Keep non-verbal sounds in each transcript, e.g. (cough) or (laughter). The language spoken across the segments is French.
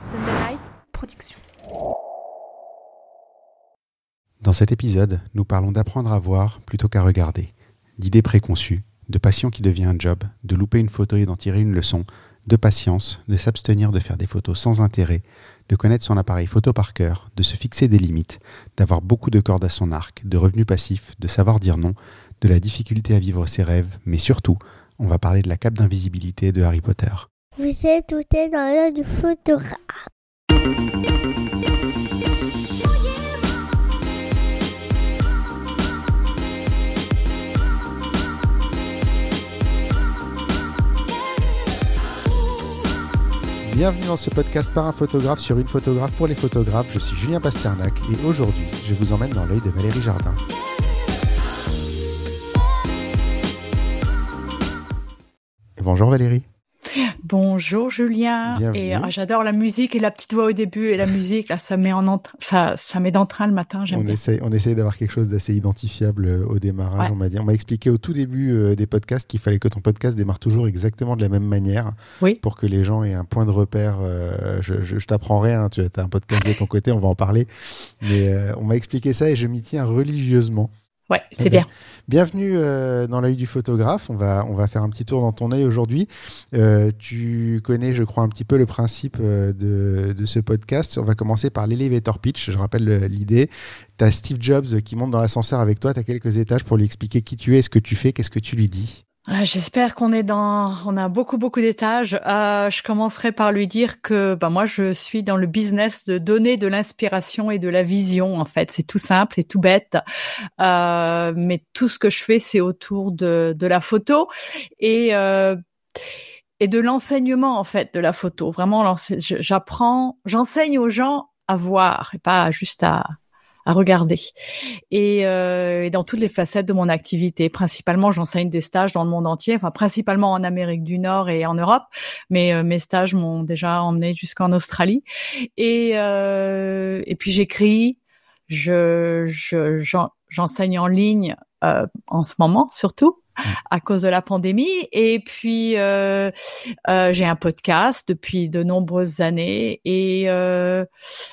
Sunderlight Production. Dans cet épisode, nous parlons d'apprendre à voir plutôt qu'à regarder, d'idées préconçues, de passion qui devient un job, de louper une photo et d'en tirer une leçon, de patience, de s'abstenir de faire des photos sans intérêt, de connaître son appareil photo par cœur, de se fixer des limites, d'avoir beaucoup de cordes à son arc, de revenus passifs, de savoir dire non, de la difficulté à vivre ses rêves, mais surtout, on va parler de la cape d'invisibilité de Harry Potter. Vous êtes tout dans l'œil du photographe. Bienvenue dans ce podcast par un photographe sur une photographe pour les photographes. Je suis Julien Pasternak et aujourd'hui, je vous emmène dans l'œil de Valérie Jardin. bonjour Valérie. Bonjour Julien. Et ah, j'adore la musique et la petite voix au début et la (laughs) musique. Là, ça met en ça, ça met d'entrain le matin. On essaye, on essaye d'avoir quelque chose d'assez identifiable euh, au démarrage. On m'a dit, on m'a expliqué au tout début euh, des podcasts qu'il fallait que ton podcast démarre toujours exactement de la même manière. Pour que les gens aient un point de repère. Euh, je, je, t'apprends rien. Tu as un podcast de ton côté, on va en parler. Mais on m'a expliqué ça et je m'y tiens religieusement. Ouais, c'est eh bien. Bienvenue euh, dans l'œil du photographe. On va, on va faire un petit tour dans ton œil aujourd'hui. Euh, tu connais, je crois, un petit peu le principe euh, de, de, ce podcast. On va commencer par l'elevator pitch. Je rappelle l'idée. Tu as Steve Jobs qui monte dans l'ascenseur avec toi. Tu as quelques étages pour lui expliquer qui tu es, ce que tu fais, qu'est-ce que tu lui dis. Ah, j'espère qu'on est dans, on a beaucoup beaucoup d'étages. Euh, je commencerai par lui dire que, bah moi, je suis dans le business de donner de l'inspiration et de la vision. En fait, c'est tout simple, c'est tout bête, euh, mais tout ce que je fais, c'est autour de, de la photo et euh, et de l'enseignement en fait de la photo. Vraiment, j'apprends, j'enseigne aux gens à voir et pas juste à à regarder. Euh, et, dans toutes les facettes de mon activité, principalement, j'enseigne des stages dans le monde entier, enfin principalement en Amérique du Nord et en Europe, mais euh, mes stages m'ont déjà emmené jusqu'en Australie. Et, euh, et puis j'écris, je, j'enseigne en ligne en ce moment surtout à cause de la pandémie. Et puis, euh, euh, j'ai un podcast depuis de nombreuses années et euh,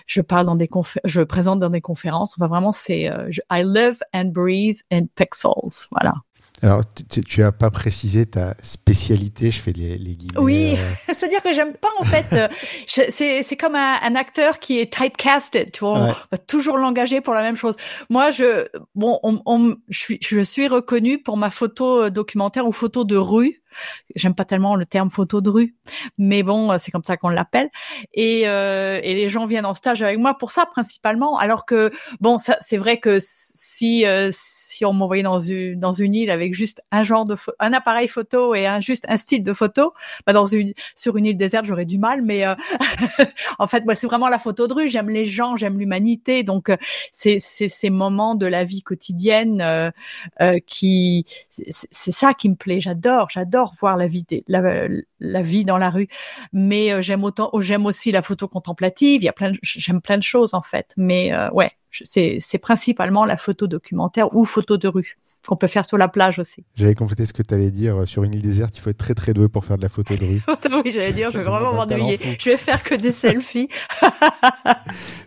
je parle dans des je présente dans des conférences. Enfin, vraiment, c'est I live and breathe in pixels. Voilà. Alors, tu n'as pas précisé ta spécialité, je fais les, les guillemets. Oui, euh. (laughs) c'est-à-dire que j'aime pas en fait. Euh, (laughs) c'est comme un, acteur qui est typecasted, tu vois, on va toujours l'engager pour la même chose. Moi, je bon, on, je suis je suis reconnue pour ma photo euh, documentaire ou photo de rue. J'aime pas tellement le terme photo de rue, mais bon, c'est comme ça qu'on l'appelle. Et, euh, et les gens viennent en stage avec moi pour ça principalement. Alors que bon, c'est vrai que si si on m'envoyait dans une île avec juste un appareil photo et un juste un style de photo, bah dans une sur une île déserte j'aurais du mal. Mais euh, (laughs) en fait, moi c'est vraiment la photo de rue. J'aime les gens, j'aime l'humanité. Donc euh, c'est ces moments de la vie quotidienne euh, qui c'est ça qui me plaît. J'adore, j'adore voir la vie la, vie dans la rue. Mais j'aime autant j'aime aussi la photo contemplative. J'aime plein de choses en fait. Mais ouais c'est principalement la photo documentaire ou photo de rue qu'on peut faire sur la plage aussi. J'avais complété ce que tu allais dire. Euh, sur une île déserte, il faut être très très doué pour faire de la photo de rue. (laughs) oui, j'allais dire, je vais vraiment m'ennuyer. Je vais faire que des (laughs) selfies.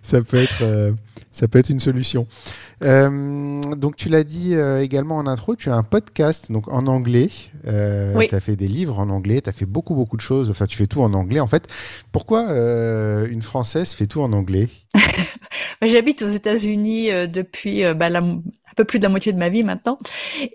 ça, peut être, euh, ça peut être une solution. Euh, donc tu l'as dit également en intro, tu as un podcast donc en anglais. oui. Tu as fait des livres en anglais, tu as fait beaucoup beaucoup de choses. Enfin, tu fais tout en anglais en fait. Pourquoi une Française fait tout en anglais? (laughs) J'habite aux États-Unis depuis bah, la, un peu plus de la moitié de ma vie maintenant.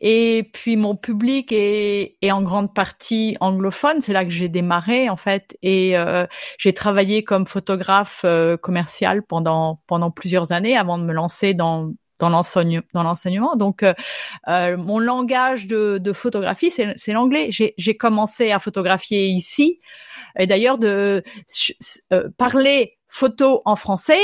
Et puis mon public est, est en grande partie anglophone. C'est là que j'ai démarré en fait. Et euh, j'ai travaillé comme photographe euh, commercial pendant pendant plusieurs années avant de me lancer dans dans l'enseignement. Donc, euh, euh, mon langage de, de photographie, c'est l'anglais. J'ai commencé à photographier ici. Et d'ailleurs, de euh, parler photo en français,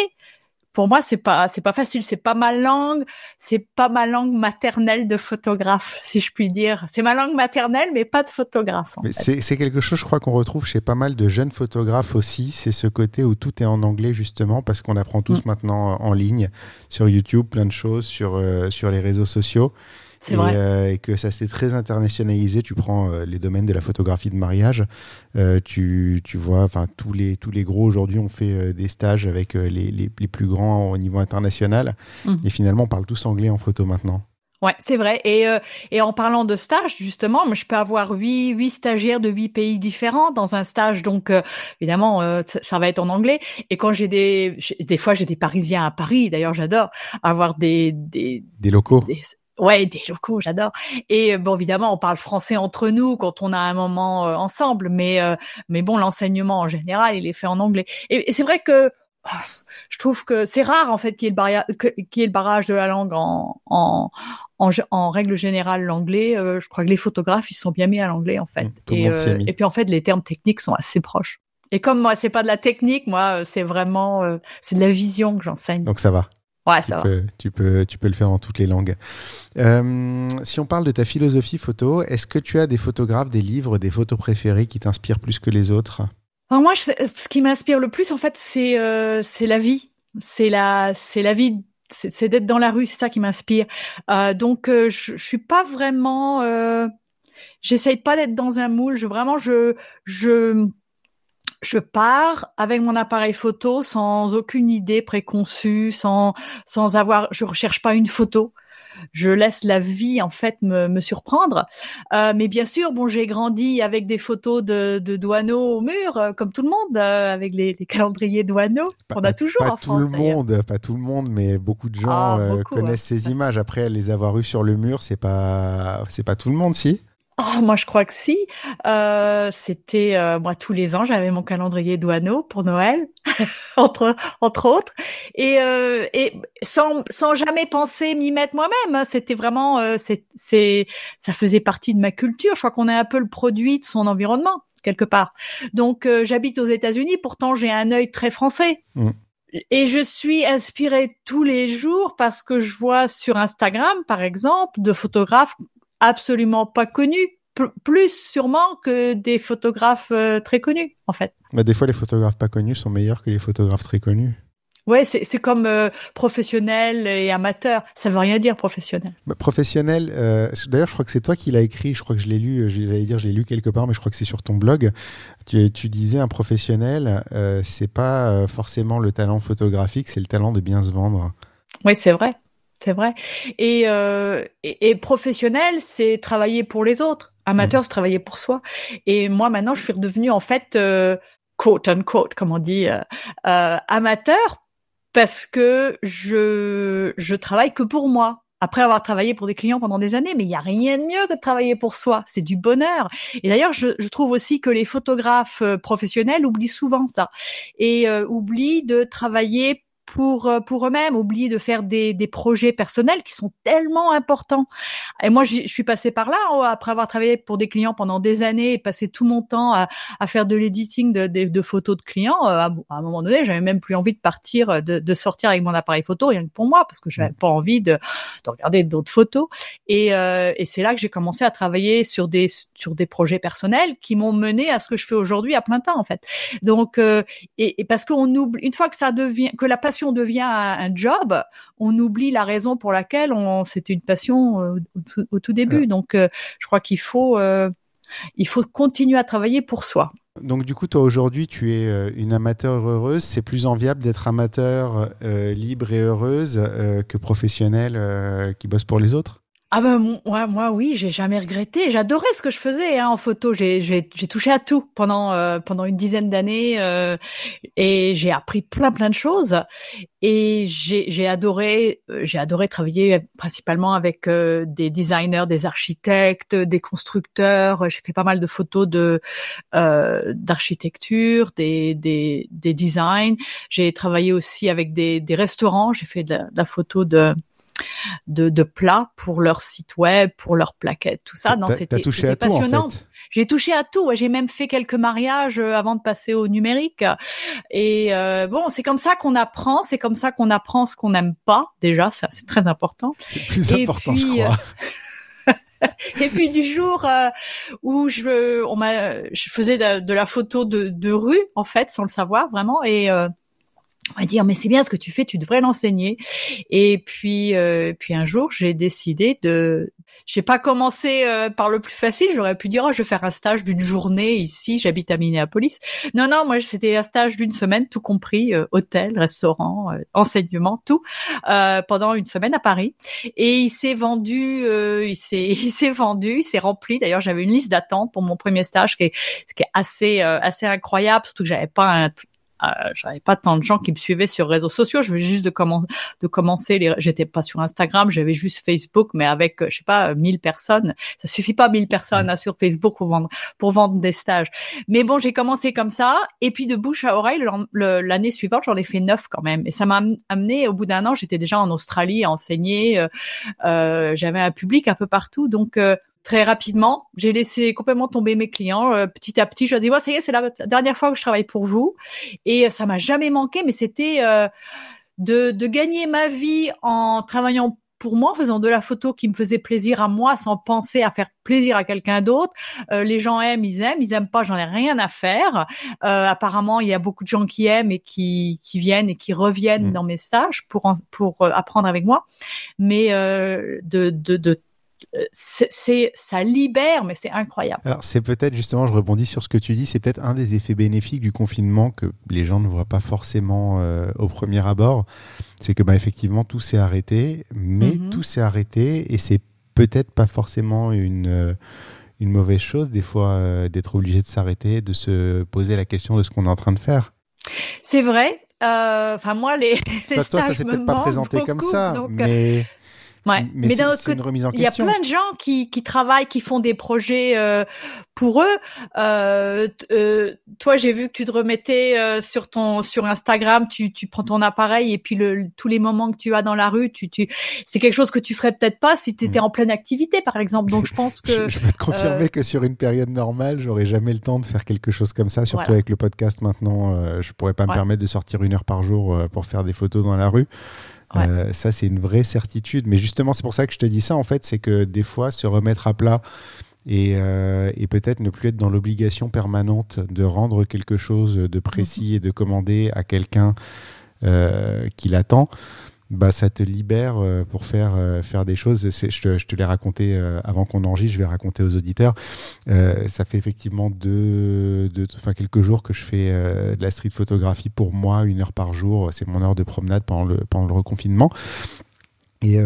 pour moi, c'est pas, c'est pas facile. C'est pas ma langue, c'est pas ma langue maternelle de photographe, si je puis dire. C'est ma langue maternelle, mais pas de photographe. C'est quelque chose, je crois, qu'on retrouve chez pas mal de jeunes photographes aussi. C'est ce côté où tout est en anglais justement, parce qu'on apprend tous mm. maintenant en ligne sur YouTube, plein de choses sur euh, sur les réseaux sociaux. C'est vrai. Euh, et que ça s'est très internationalisé. Tu prends euh, les domaines de la photographie de mariage, euh, tu, tu, vois, enfin tous les tous les gros aujourd'hui ont fait des stages avec les, les, les, plus grands au niveau international. Mmh. Et finalement, on parle tous anglais en photo maintenant. Ouais, c'est vrai. Et, euh, et en parlant de stage, justement, je peux avoir huit, huit stagiaires de huit pays différents dans un stage. Donc, euh, évidemment, euh, ça, va être en anglais. Et quand j'ai des, des fois, j'ai des Parisiens à Paris. D'ailleurs, j'adore avoir des, des, des locaux. Ouais, des locaux, j'adore. Et bon, évidemment, on parle français entre nous quand on a un moment ensemble. Mais, mais bon, l'enseignement en général, il est fait en anglais. Et, et c'est vrai que je trouve que c'est rare en fait qu'il y ait le barrage, qu'il y ait le barrage de la langue en, en, en, règle générale l'anglais. Euh, je crois que les photographes ils sont bien mis à l'anglais en fait. Mmh, et, euh, et, puis en fait les termes techniques sont assez proches. Et comme moi c'est pas de la technique, moi c'est vraiment euh, c'est de la vision que j'enseigne. Donc ça va. Ouais, ça tu va. Peux, tu peux tu peux le faire en toutes les langues. si on parle de ta philosophie photo, est-ce que tu as des photographes, des livres, des photos préférées qui t'inspirent plus que les autres? Alors moi, ce qui m'inspire le plus, en fait, c'est euh, c'est la vie. C'est la c'est la vie. C'est d'être dans la rue. C'est ça qui m'inspire. Euh, donc, euh, je, je suis pas vraiment. Euh, J'essaye pas d'être dans un moule. Je vraiment, je je je pars avec mon appareil photo sans aucune idée préconçue, sans sans avoir. Je recherche pas une photo je laisse la vie en fait me, me surprendre. Euh, mais bien sûr, bon, j'ai grandi avec des photos de, de douaneaux au mur, euh, comme tout le monde, euh, avec les, les, calendriers douaneaux. On a toujours pas en tout le monde, pas tout le monde, mais beaucoup de gens ah, connaissent ces images. Après, les avoir eues sur le mur, c'est pas, c'est pas tout le monde, si. Oh, moi, je crois que si. Euh, C'était euh, moi tous les ans, j'avais mon calendrier douaneau pour Noël, (laughs) entre entre autres, et euh, et sans sans jamais penser m'y mettre moi-même. Hein. C'était vraiment euh, c'est c'est ça faisait partie de ma culture. Je crois qu'on est un peu le produit de son environnement quelque part. Donc euh, j'habite aux États-Unis, pourtant j'ai un œil très français. Mmh. Et je suis inspirée tous les jours parce que je vois sur Instagram, par exemple, de photographes absolument pas connus, plus sûrement que des photographes euh, très connus, en fait. Bah, des fois, les photographes pas connus sont meilleurs que les photographes très connus. Ouais, c'est comme euh, professionnel et amateur. Ça veut rien dire professionnel. Bah, professionnel. Euh, D'ailleurs, je crois que c'est toi qui l'as écrit. Je crois que je l'ai lu. J'allais dire, j'ai lu quelque part, mais je crois que c'est sur ton blog. Tu, tu disais un professionnel, euh, c'est pas forcément le talent photographique, c'est le talent de bien se vendre. Oui, c'est vrai. C'est vrai. Et, euh, et, et, professionnel, c'est travailler pour les autres. Amateur, mmh. c'est travailler pour soi. Et moi, maintenant, je suis redevenue en fait euh, quote unquote, comme on dit, euh, euh, amateur parce que je je travaille que pour moi. Après avoir travaillé pour des clients pendant des années, mais il y a rien de mieux que de travailler pour soi. C'est du bonheur. Et d'ailleurs, je, je, trouve aussi que les photographes euh, professionnels oublient souvent ça et euh, oublient de travailler pour euh, pour eux-mêmes, oublier de faire des, des projets personnels qui sont tellement importants. Et moi, je suis passée par là oh, après avoir travaillé pour des clients pendant des années et passé tout mon temps à, à faire de l'editing de, de, de, photos de clients. Euh, à, un moment donné, j'avais même plus envie de partir, euh, de, de, sortir avec mon appareil photo rien que pour moi parce que j'avais mmh. pas envie de, de regarder d'autres photos. Et, euh, et c'est là que j'ai commencé à travailler sur des sur des projets personnels qui m'ont mené à ce que je fais aujourd'hui à plein temps en fait. Donc euh, et, et parce qu'on oublie une fois que ça devient que la passion devient un, job, on oublie la raison pour laquelle on c'était une passion euh, au, tout début. Donc, euh, je crois qu'il faut euh, il faut continuer à travailler pour soi. Donc du coup, toi aujourd'hui, tu es une amateur heureuse. C'est plus enviable d'être amateur libre et heureuse que professionnelle qui bosse pour les autres? Ah ben moi, moi oui, j'ai jamais regretté. J'adorais ce que je faisais hein, en photo. J'ai, j'ai, j'ai touché à tout pendant euh, pendant une dizaine d'années euh, et j'ai appris plein plein de choses. Et j'ai, j'ai adoré euh, j'ai adoré travailler principalement avec des designers, des architectes, des constructeurs. J'ai fait pas mal de photos de d'architecture, des, des des designs. J'ai travaillé aussi avec des des restaurants. J'ai fait de la photo de de, de plats pour leur site web, pour leurs plaquettes, tout ça. Non, c'était passionnant. J'ai touché à tout. J'ai même fait quelques mariages euh, avant de passer au numérique. Et euh, bon, c'est comme ça qu'on apprend. C'est comme ça qu'on apprend ce qu'on n'aime pas. Déjà, ça c'est très important. C'est plus important, je crois. (laughs) et puis du jour euh, où je, on m'a, je faisais de, la photo de, de, rue en fait, sans le savoir vraiment, et on va dire mais c'est bien ce que tu fais, tu devrais l'enseigner. Et puis euh, puis un jour j'ai décidé de j'ai pas commencé euh, par le plus facile, j'aurais pu dire oh, je vais faire un stage d'une journée ici, j'habite à Minneapolis. Non non, moi c'était un stage d'une semaine tout compris, euh, hôtel, restaurant, enseignement, tout pendant une semaine à Paris et il s'est vendu il s'est (laughs) il s'est vendu, il s'est rempli. D'ailleurs, j'avais une liste d'attente pour mon premier stage qui est, qui est assez assez incroyable surtout que j'avais pas un euh, j'avais pas tant de gens qui me suivaient sur réseaux sociaux. Je venais juste de, commencer de commencer les, j'étais pas sur Instagram, j'avais juste Facebook, mais avec, je sais pas, 1000 personnes. Ça suffit pas 1000 personnes hein, sur Facebook pour vendre, pour vendre des stages. Mais bon, j'ai commencé comme ça. Et puis de bouche à oreille, l'année suivante, j'en ai fait neuf quand même. Et ça m'a amené, au bout d'un an, j'étais déjà en Australie à enseigner. Euh, euh, j'avais un public un peu partout. Donc, euh, très rapidement. J'ai laissé complètement tomber mes clients euh, petit à petit. Je leur ai dit, ouais, ça y est, c'est la dernière fois que je travaille pour vous. Et ça m'a jamais manqué, mais c'était euh, de, de gagner ma vie en travaillant pour moi, en faisant de la photo qui me faisait plaisir à moi, sans penser à faire plaisir à quelqu'un d'autre. Euh, les gens aiment, ils aiment, ils aiment pas, j'en ai rien à faire. apparemment, il y a beaucoup de gens qui aiment et qui, qui viennent et qui reviennent mmh. dans mes stages pour pour apprendre avec moi. Mais de, de, de c'est ça libère, mais c'est incroyable. Alors c'est peut-être justement, je rebondis sur ce que tu dis, c'est peut-être un des effets bénéfiques du confinement que les gens ne voient pas forcément euh, au premier abord, c'est que bah, effectivement tout s'est arrêté, mais mhm. tout s'est arrêté et c'est peut-être pas forcément une euh, une mauvaise chose des fois euh, d'être obligé de s'arrêter, de se poser la question de ce qu'on est en train de faire. C'est vrai. Enfin moi les, (laughs) les toi, toi ça s'est peut-être pas présenté comme ça, mais Ouais. Mais, d'un autre côté, il y a plein de gens qui, qui travaillent, qui font des projets euh, pour eux. Euh, euh, toi, j'ai vu que tu te remettais sur ton sur Instagram, tu, tu prends ton appareil et puis le, tous les moments que tu as dans la rue, tu, tu c'est quelque chose que tu ferais peut-être pas si tu étais mm. en pleine activité, par exemple. Donc je pense (laughs) que je, peux te confirmer que sur une période normale, j'aurais jamais le temps de faire quelque chose comme ça. Surtout avec le podcast maintenant, je pourrais pas me permettre de sortir une heure par jour pour faire des photos dans la rue. Euh, ça, c'est une vraie certitude. Mais justement, c'est pour ça que je te dis ça, en fait, c'est que des fois, se remettre à plat et, euh, peut-être ne plus être dans l'obligation permanente de rendre quelque chose de précis et de commander à quelqu'un euh, qui l'attend bah, ça te libère euh, pour faire, euh, faire des choses. Je te, je te l'ai raconté euh, avant qu'on enregistre, je vais raconter aux auditeurs. ça fait effectivement deux, deux, enfin, quelques jours que je fais de la street photographie pour moi, une heure par jour. C'est mon heure de promenade pendant le, pendant le reconfinement. Et,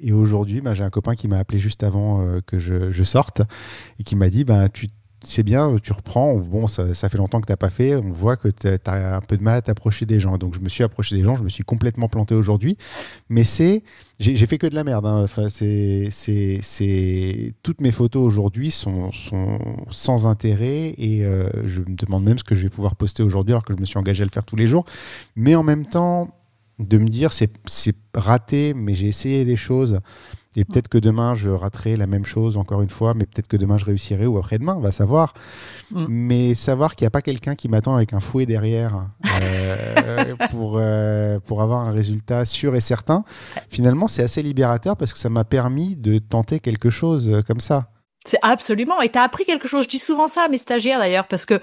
et aujourd'hui, bah, j'ai un copain qui m'a appelé juste avant que je, je, sorte et qui m'a dit bah, Tu c'est bien, tu reprends. Bon, ça, fait longtemps que tu n'as pas fait. On voit que tu as un peu de mal à t'approcher des gens. Donc, je me suis approché des gens. Je me suis complètement planté aujourd'hui. Mais c'est. J'ai fait que de la merde. Hein. Enfin, c'est. Toutes mes photos aujourd'hui sont, sans intérêt. Et euh, je me demande même ce que je vais pouvoir poster aujourd'hui alors que je me suis engagé à le faire tous les jours. Mais en même temps, de me dire, c'est raté, mais j'ai essayé des choses. Et peut-être que demain, je raterai la même chose encore une fois, mais peut-être que demain, je réussirai ou après-demain, on va savoir. Mm. Mais savoir qu'il n'y a pas quelqu'un qui m'attend avec un fouet derrière euh, (laughs) pour, euh, pour avoir un résultat sûr et certain, finalement, c'est assez libérateur parce que ça m'a permis de tenter quelque chose comme ça. C'est absolument. Et t'as appris quelque chose. Je dis souvent ça à mes stagiaires d'ailleurs parce que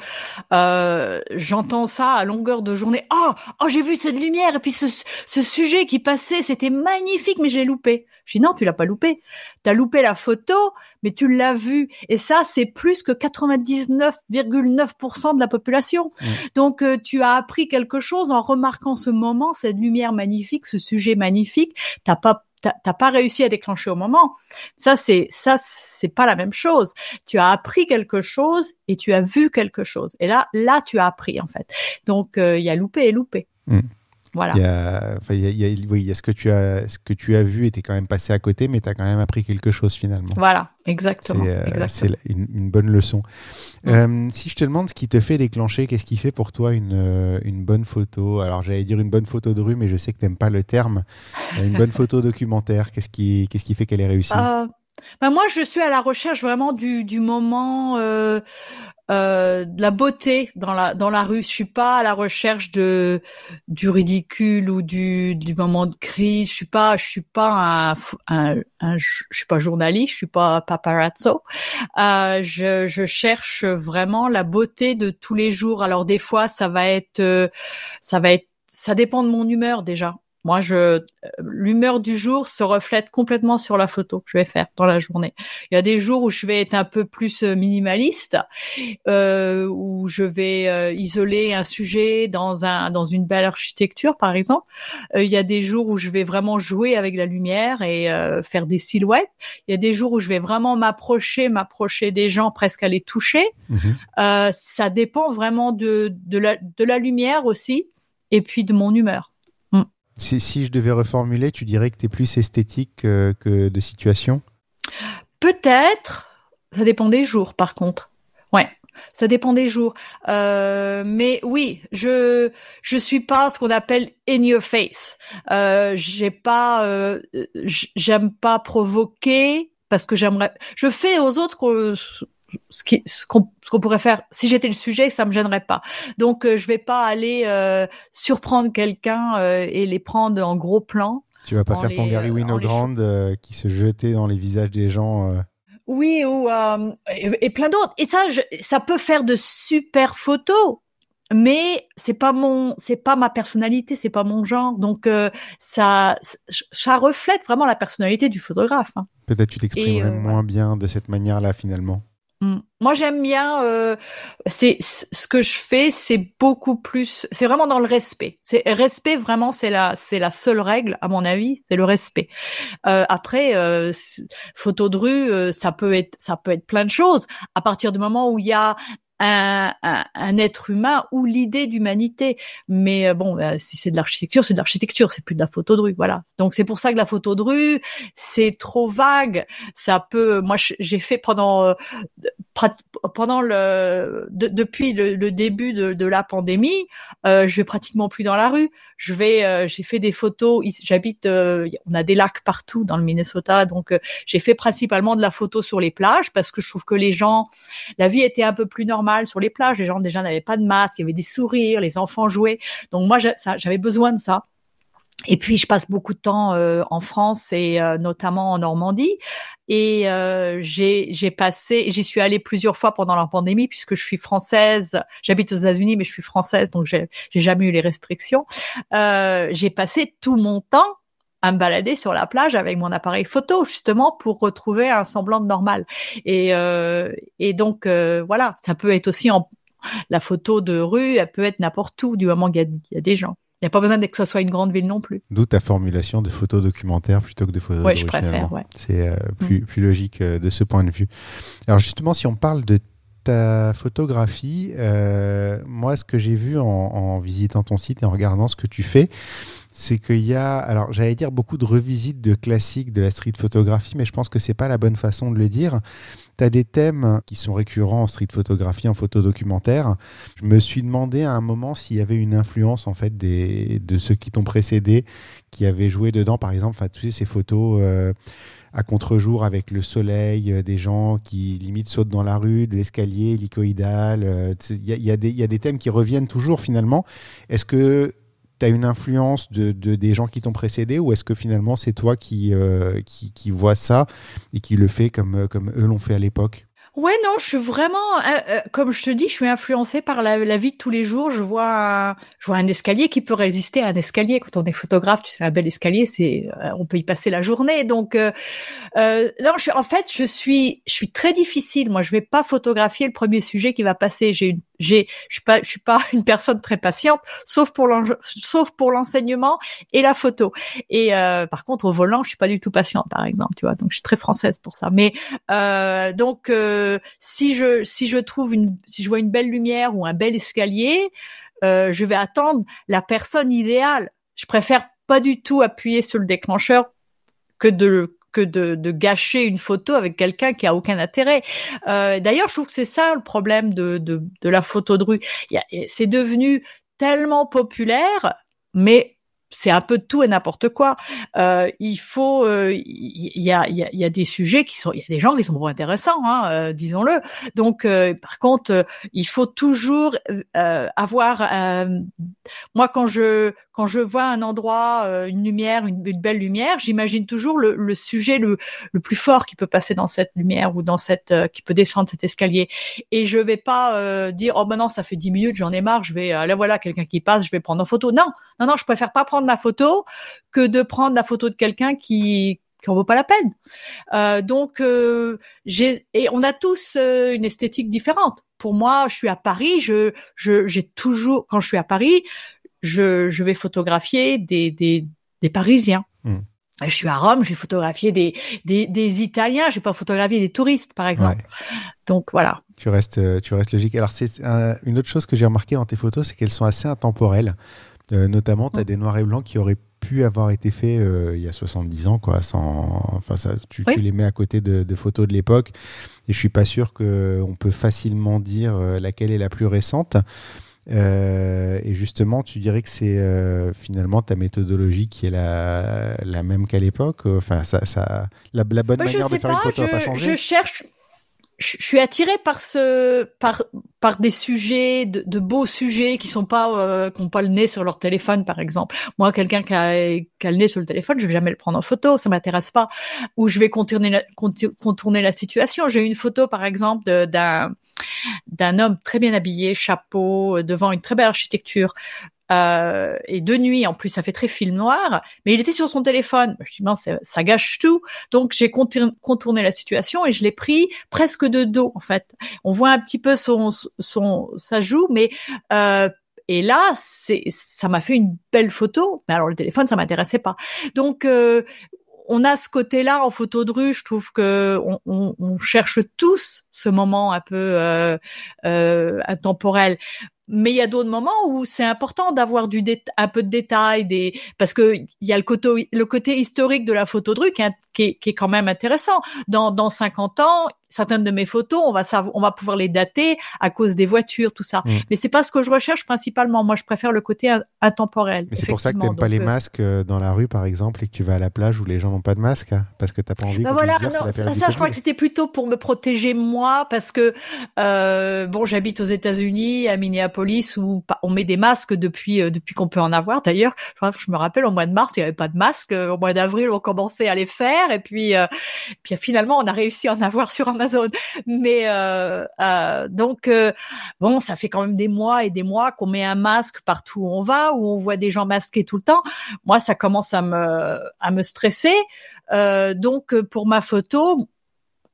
euh, j'entends ça à longueur de journée. Oh, oh, j'ai vu cette lumière et puis ce, ce sujet qui passait, c'était magnifique, mais j'ai loupé. Je dis non, tu l'as pas loupé. T'as loupé la photo, mais tu l'as vu. Et ça, c'est plus que 99,9% de la population. Donc, euh, tu as appris quelque chose en remarquant ce moment, cette lumière magnifique, ce sujet magnifique. T'as pas t'as pas réussi à déclencher au moment. Ça, c'est ça, c'est pas la même chose. Tu as appris quelque chose et tu as vu quelque chose. Et là, là, tu as appris en fait. Donc, euh, il y a loupé et loupé. Mm. Voilà. Il y a, oui, il y a ce que tu as, ce que tu as vu et quand même passé à côté, mais tu as quand même appris quelque chose finalement. Voilà, exactement. C'est euh, une, bonne leçon. Euh, si je te demande ce qui te fait déclencher, qu'est-ce qui fait pour toi une, euh, une bonne photo? Alors j'allais dire une bonne photo de rue, mais je sais que tu n'aimes pas le terme. Une bonne photo documentaire, qu'est-ce qui, qu'est-ce qui fait qu'elle est réussie? Ben moi, je suis à la recherche vraiment du, du moment euh, de la beauté dans la dans la rue. Je suis pas à la recherche de du ridicule ou du du moment de crise. Je suis pas je suis pas un, un, un je suis pas journaliste. Je suis pas paparazzo. Euh, je je cherche vraiment la beauté de tous les jours. Alors des fois ça va être euh, ça va être ça dépend de mon humeur déjà. Moi, je l'humeur du jour se reflète complètement sur la photo que je vais faire dans la journée. Il y a des jours où je vais être un peu plus euh, minimaliste, euh, où je vais euh, isoler un sujet dans un dans une belle architecture, par exemple. Euh, il y a des jours où je vais vraiment jouer avec la lumière et faire des silhouettes. Il y a des jours où je vais vraiment m'approcher, m'approcher des gens, presque à les toucher. Mhm. ça dépend vraiment de de la de la lumière aussi, et puis de mon humeur. Si, je devais reformuler, tu dirais que tu es plus esthétique que, de situation? Peut-être. Ça dépend des jours, par contre. Ouais. Ça dépend des jours, euh, mais oui, je je suis pas ce qu'on appelle in your face. Euh, j'ai pas, euh, j'aime pas provoquer parce que j'aimerais. Je fais aux autres ce ce qu'on pourrait faire si j'étais le sujet ça me gênerait pas. Donc euh, je vais pas aller euh, surprendre quelqu'un euh, et les prendre en gros plan tu vas pas faire ton Gary Winogrand qui se jetait dans les visages des gens oui ou et, plein d'autres. Et ça ça peut faire de super photos mais c'est pas mon c'est pas ma personnalité c'est pas mon genre. Donc ça ça reflète vraiment la personnalité du photographe hein. peut-être tu t'exprimerais moins bien de cette manière là finalement. Moi, j'aime bien. Euh, c'est ce que je fais, c'est beaucoup plus. C'est vraiment dans le respect. C'est respect vraiment, c'est la, c'est la seule règle à mon avis, c'est le respect. Euh, après, euh, photo de rue, euh, ça peut être, ça peut être plein de choses. À partir du moment où il y a un, un, être humain ou l'idée d'humanité. Mais euh, bon, euh, si c'est de l'architecture, c'est de l'architecture, c'est plus de la photo de rue, voilà. Donc c'est pour ça que la photo de rue, c'est trop vague. Ça peut, moi j'ai fait pendant euh, pendant le depuis le, début de, la pandémie, euh, je vais pratiquement plus dans la rue. Je vais, j'ai fait des photos. J'habite, on a des lacs partout dans le Minnesota, donc j'ai fait principalement de la photo sur les plages parce que je trouve que les gens, la vie était un peu plus normale sur les plages. Les gens déjà n'avaient pas de masque, il y avait des sourires, les enfants jouaient. Donc moi, j'avais besoin de ça. Et puis je passe beaucoup de temps euh, en France et euh, notamment en Normandie. Et euh, j'ai passé, j'y suis allée plusieurs fois pendant la pandémie puisque je suis française. J'habite aux États-Unis, mais je suis française, donc j'ai jamais eu les restrictions. j'ai passé tout mon temps à me balader sur la plage avec mon appareil photo justement pour retrouver un semblant de normal. Et, euh, et donc euh, voilà, ça peut être aussi en la photo de rue, elle peut être n'importe où du moment qu'il y, a des gens. Il n'y a pas besoin que ce soit une grande ville non plus. D'où ta formulation de photo documentaire plutôt que de photo ouais, je préfère, ouais. C'est euh, plus, mm. plus logique de ce point de vue. Alors justement, si on parle de ta photographie, moi, ce que j'ai vu en, visitant ton site et en regardant ce que tu fais, c'est qu'il y a, alors j'allais dire beaucoup de revisites de classiques de la street photographie, mais je pense que c'est pas la bonne façon de le dire. Tu as des thèmes qui sont récurrents en street photographie, en photo documentaire. Je me suis demandé à un moment s'il y avait une influence en fait de ceux qui t'ont précédé, qui avaient joué dedans, par exemple, enfin, tu sais, ces photos. Euh, à contre-jour avec le soleil, euh, des gens qui limite sautent dans la rue, de l'escalier, hélicoïdal. Euh, il y, a des thèmes qui reviennent toujours finalement. Est-ce que tu as une influence de, des gens qui t'ont précédé ou est-ce que finalement c'est toi qui, euh, vois ça et qui le fait comme eux l'ont fait à l'époque? Ouais, non, je suis vraiment, euh, euh, comme je te dis, je suis influencée par la, vie de tous les jours. Je vois, un, je vois un escalier qui peut résister à un escalier. Quand on est photographe, tu sais, un bel escalier, c'est, euh, on peut y passer la journée. Donc, non, je, en fait, je suis, je suis très difficile. Moi, je vais pas photographier le premier sujet qui va passer. J'ai une, j'ai, je suis pas, je suis pas (laughs) une personne très patiente, sauf pour l'enseignement et la photo. Et par contre, au volant, je suis pas du tout patiente, par exemple, tu vois. Donc, je suis très française pour ça. Mais donc si je si je trouve une si je vois une belle lumière ou un bel escalier, euh, je vais attendre la personne idéale. Je préfère pas du tout appuyer sur le déclencheur que de que de, de gâcher une photo avec quelqu'un qui a aucun intérêt. Euh, D'ailleurs, je trouve que c'est ça le problème de, de, de la photo de rue. C'est devenu tellement populaire, mais c'est un peu de tout et n'importe quoi. Euh, il faut, euh, il y, a, y, y, a, des sujets qui sont, il y a des gens qui sont pas intéressants, hein, euh, disons-le. Donc, par contre, il faut toujours avoir. moi, quand je quand je vois un endroit, une lumière, une, belle lumière, j'imagine toujours le, sujet le, plus fort qui peut passer dans cette lumière ou dans cette qui peut descendre cet escalier. Et je vais pas dire oh maintenant ça fait dix minutes, j'en ai marre, je vais là voilà quelqu'un qui passe, je vais prendre en photo. Non, non, non, je préfère pas prendre prendre la photo que de prendre la photo de quelqu'un qui qui en vaut pas la peine. Euh, donc euh, j'ai et on a tous euh, une esthétique différente. Pour moi, je suis à Paris, je je j'ai toujours quand je suis à Paris, je je vais photographier des des des Parisiens. Hmm. Je suis à Rome, je vais photographier des, des, des Italiens, je vais pas photographier des touristes, par exemple. Donc voilà. Tu restes, tu restes logique. Alors c'est une autre chose que j'ai remarqué dans tes photos, c'est qu'elles sont assez intemporelles. Euh, notamment, tu as des noirs et blancs qui auraient pu avoir été faits euh, il y a 70 ans, quoi. Sans, enfin, ça, tu, les mets à côté de, photos de l'époque, et je suis pas sûr qu'on peut facilement dire euh, laquelle est la plus récente. et justement, tu dirais que c'est finalement ta méthodologie qui est la, la même qu'à l'époque. Enfin, ça, ça, la, bonne bah, manière de faire une photo n'a pas changé. Je cherche, je suis attirée par ce par par des sujets de, de beaux sujets qui sont pas euh, qui ont pas le nez sur leur téléphone par exemple. Moi quelqu'un qui a, qui a le nez sur le téléphone je vais jamais le prendre en photo ça m'intéresse pas. Ou je vais contourner la, contourner la situation. J'ai une photo par exemple d'un d'un homme très bien habillé chapeau devant une très belle architecture euh, et de nuit en plus ça fait très film noir mais il était sur son téléphone je dis non ça gâche tout donc j'ai contourné la situation et je l'ai pris presque de dos en fait on voit un petit peu son son sa joue mais euh, et là, c'est, ça m'a fait une belle photo. Mais alors le téléphone, ça m'intéressait pas. Donc euh, on a ce côté-là en photo de rue. Je trouve que on, on, on cherche tous ce moment un peu euh, euh, intemporel mais il y a d'autres moments où c'est important d'avoir du un peu de détails, des parce que il y a le côté le côté historique de la photo de rue qui est, qui est, quand même intéressant. Dans dans 50 ans, certaines de mes photos, on va savoir, on va pouvoir les dater à cause des voitures, tout ça. Mm. Mais c'est pas ce que je recherche principalement. Moi, je préfère le côté intemporel. Mais c'est pour ça que tu n'aimes pas les euh, masques euh, dans la rue, par exemple, et que tu vas à la plage où les gens n'ont pas de masque, hein, parce que t'as pas envie. Ben voilà, non, ça, je crois que c'était plutôt pour me protéger moi, parce que euh, bon, j'habite aux États-Unis, à Minneapolis, où on met des masques depuis euh, depuis qu'on peut en avoir. D'ailleurs, je me rappelle au mois de mars, il n'y avait pas de masques. Au mois d'avril, on commençait à les faire, et puis puis finalement, on a réussi à en avoir sur un Amazon. Mais euh, euh, donc euh, bon, ça fait quand même des mois et des mois qu'on met un masque partout où on va, où on voit des gens masqués tout le temps. Moi, ça commence à me à me stresser. donc pour ma photo,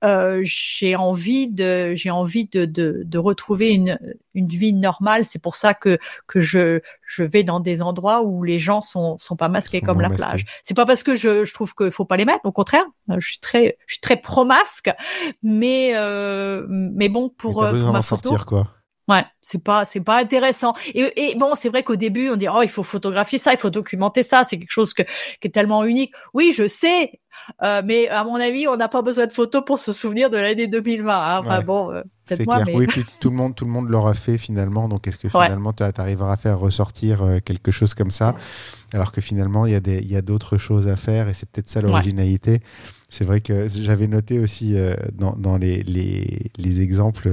euh, j'ai envie de j'ai envie de, de, de, retrouver une, une vie normale. C'est pour ça que que je je vais dans des endroits où les gens sont sont pas masqués comme la plage. C'est pas parce que je, je trouve qu'il faut pas les mettre. Au contraire, je suis très je suis très pro masque, mais euh, mais bon pour, euh, pour ma photo, sortir quoi. Ouais, c'est pas c'est pas intéressant. Et, et bon, c'est vrai qu'au début on dit oh il faut photographier ça, il faut documenter ça, c'est quelque chose que, qui est tellement unique. Oui, je sais, euh, mais à mon avis, on n'a pas besoin de photos pour se souvenir de l'année 2020. Hein. Enfin bon, euh, c'est clair. Oui, puis tout le monde tout le monde l'aura fait finalement. Donc est-ce que finalement tu arriveras à faire ressortir euh, quelque chose comme ça, alors que finalement il y a des il y a d'autres choses à faire et c'est peut-être ça l'originalité. C'est vrai que j'avais noté aussi dans, dans les, les, les exemples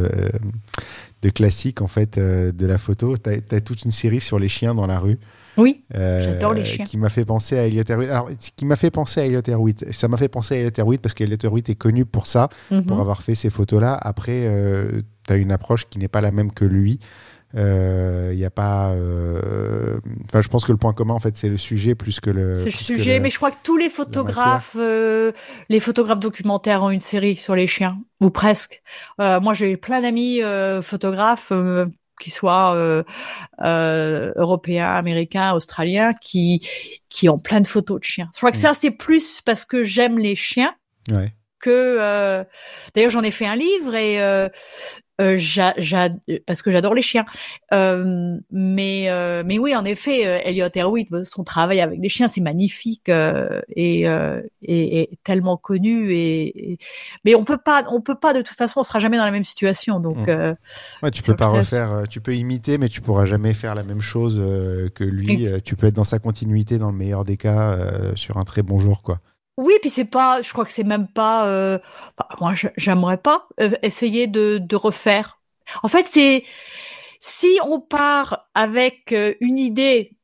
de classique en fait euh, de la photo. Tu as, toute une série sur les chiens dans la rue. Oui, euh, j'adore les chiens. Qui m'a fait penser à Elliot Erwitt. Alors, qui m'a fait penser à Elliot Erwitt. Ça m'a fait penser à Elliot Erwitt parce qu'Elliot Erwitt est connu pour ça, mhm. pour avoir fait ces photos-là. Après, euh, tu as une approche qui n'est pas la même que lui. Il euh, n'y a pas. Euh, enfin, je pense que le point commun, en fait, c'est le sujet plus que le. C'est le sujet, mais je crois que tous les photographes, euh, les photographes documentaires ont une série sur les chiens, ou presque. moi, j'ai plein d'amis photographes qui soient européens, américains, australiens, qui qui ont plein de photos de chiens. Je crois que mm. ça, c'est plus parce que j'aime les chiens. Ouais que d'ailleurs j'en ai fait un livre et euh, parce que j'adore les chiens. Euh, mais euh, mais oui, en effet, euh, Elliot Erwitt, son travail avec les chiens, c'est magnifique et, et, tellement connu. Et, mais on peut pas, on peut pas de toute façon, on sera jamais dans la même situation. Donc, mmh. ouais, tu peux pas refaire, tu peux imiter, mais tu pourras jamais faire la même chose que lui. tu peux être dans sa continuité, dans le meilleur des cas, sur un très bon jour, quoi. Oui, puis c'est pas, je crois que c'est même pas. Euh, bah, moi, j'aimerais pas euh, essayer de, de refaire. En fait, c'est si on part avec euh, une idée